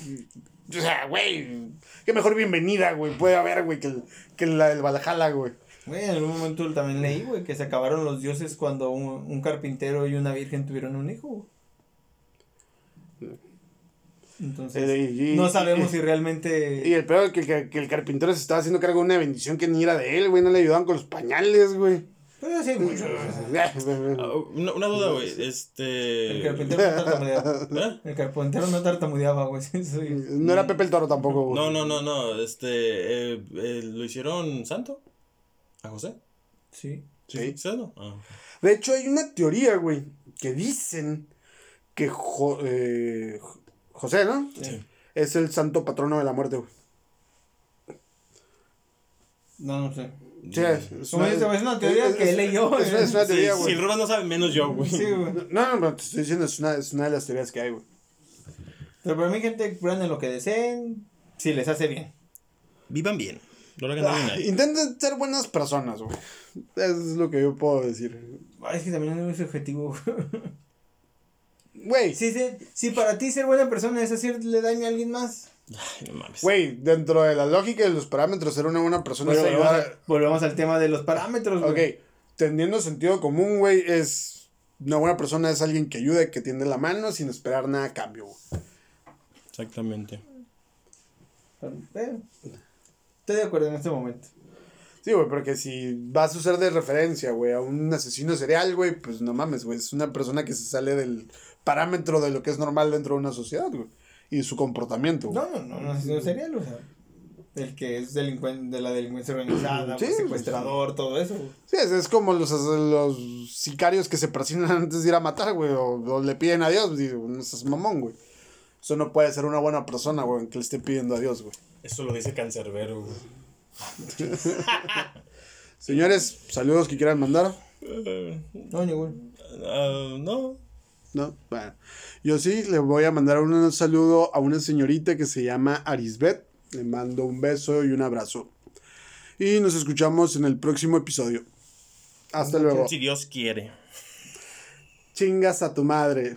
O sea, güey. Qué mejor bienvenida, güey. Puede haber, güey, que, que la del Valhalla, güey. Güey, en algún momento también leí, güey, que se acabaron los dioses cuando un, un carpintero y una virgen tuvieron un hijo. güey. Entonces, Eh, y- no sabemos y- si realmente... Y el peor es que, que, que el carpintero se estaba haciendo cargo de una bendición que ni era de él, güey. No le ayudaban con los pañales, güey. Pero sí, mucho. Ah, una, una duda, güey, El este... carpintero no tartamudeaba. ¿Eh? El carpintero no tartamudeaba, güey. No era Pepe el Toro tampoco, güey. No, no, no, no, este, eh, eh, ¿lo hicieron santo? ¿A José? Sí. Sí. ¿Sí? no? Ah. De hecho, hay una teoría, güey, que dicen que Jo- eh, José, ¿no? Sí. Es el santo patrono de la muerte, güey. No, no sé. Sí, es, es Como dice, güey, es una teoría que leyó, Es, una teoría, si güey. el Rubén no sabe, menos yo, güey. Sí, güey. No, no, no, te estoy diciendo, es una, es una de las teorías que hay, güey. Pero para mí, gente, crean en lo que deseen, si les hace bien. Vivan bien. No lo hagan daño a nadie. Intenten ser buenas personas, güey. Es lo que yo puedo decir. Ay, es que también es muy objetivo. Güey, si, si, si para ti ser buena persona es hacerle daño a alguien más. Ay, no mames. güey, dentro de la lógica de los parámetros, ser una buena persona Pero es volvemos, a- volvemos al tema de los parámetros, güey. Ok, teniendo sentido común, güey, es. Una buena persona es alguien que ayuda, que tiende la mano sin esperar nada a cambio, güey. Exactamente. Pero, estoy de acuerdo en este momento. Sí, güey, porque si vas a usar de referencia, güey, a un asesino serial, güey, pues no mames, güey, es una persona que se sale del parámetro de lo que es normal dentro de una sociedad, güey, y su comportamiento, güey. No, no, no, no asesino serial, o sea. El que es delincuente de la delincuencia organizada, Sí, pues, secuestrador, todo eso. güey. Sí, es, es como los, los sicarios que se presionan antes de ir a matar, güey, o, o le piden a Dios, digo, no seas mamón, güey. Eso no puede ser una buena persona, güey, que le esté pidiendo a Dios, güey. Eso lo dice Cancerbero, güey. Señores, saludos que quieran mandar. No, ningún. ah, no. No, bueno. Yo sí le voy a mandar un saludo a una señorita que se llama Arisbet. Le mando un beso y un abrazo. Y nos escuchamos en el próximo episodio. Hasta luego. Si Dios quiere. Chingas a tu madre.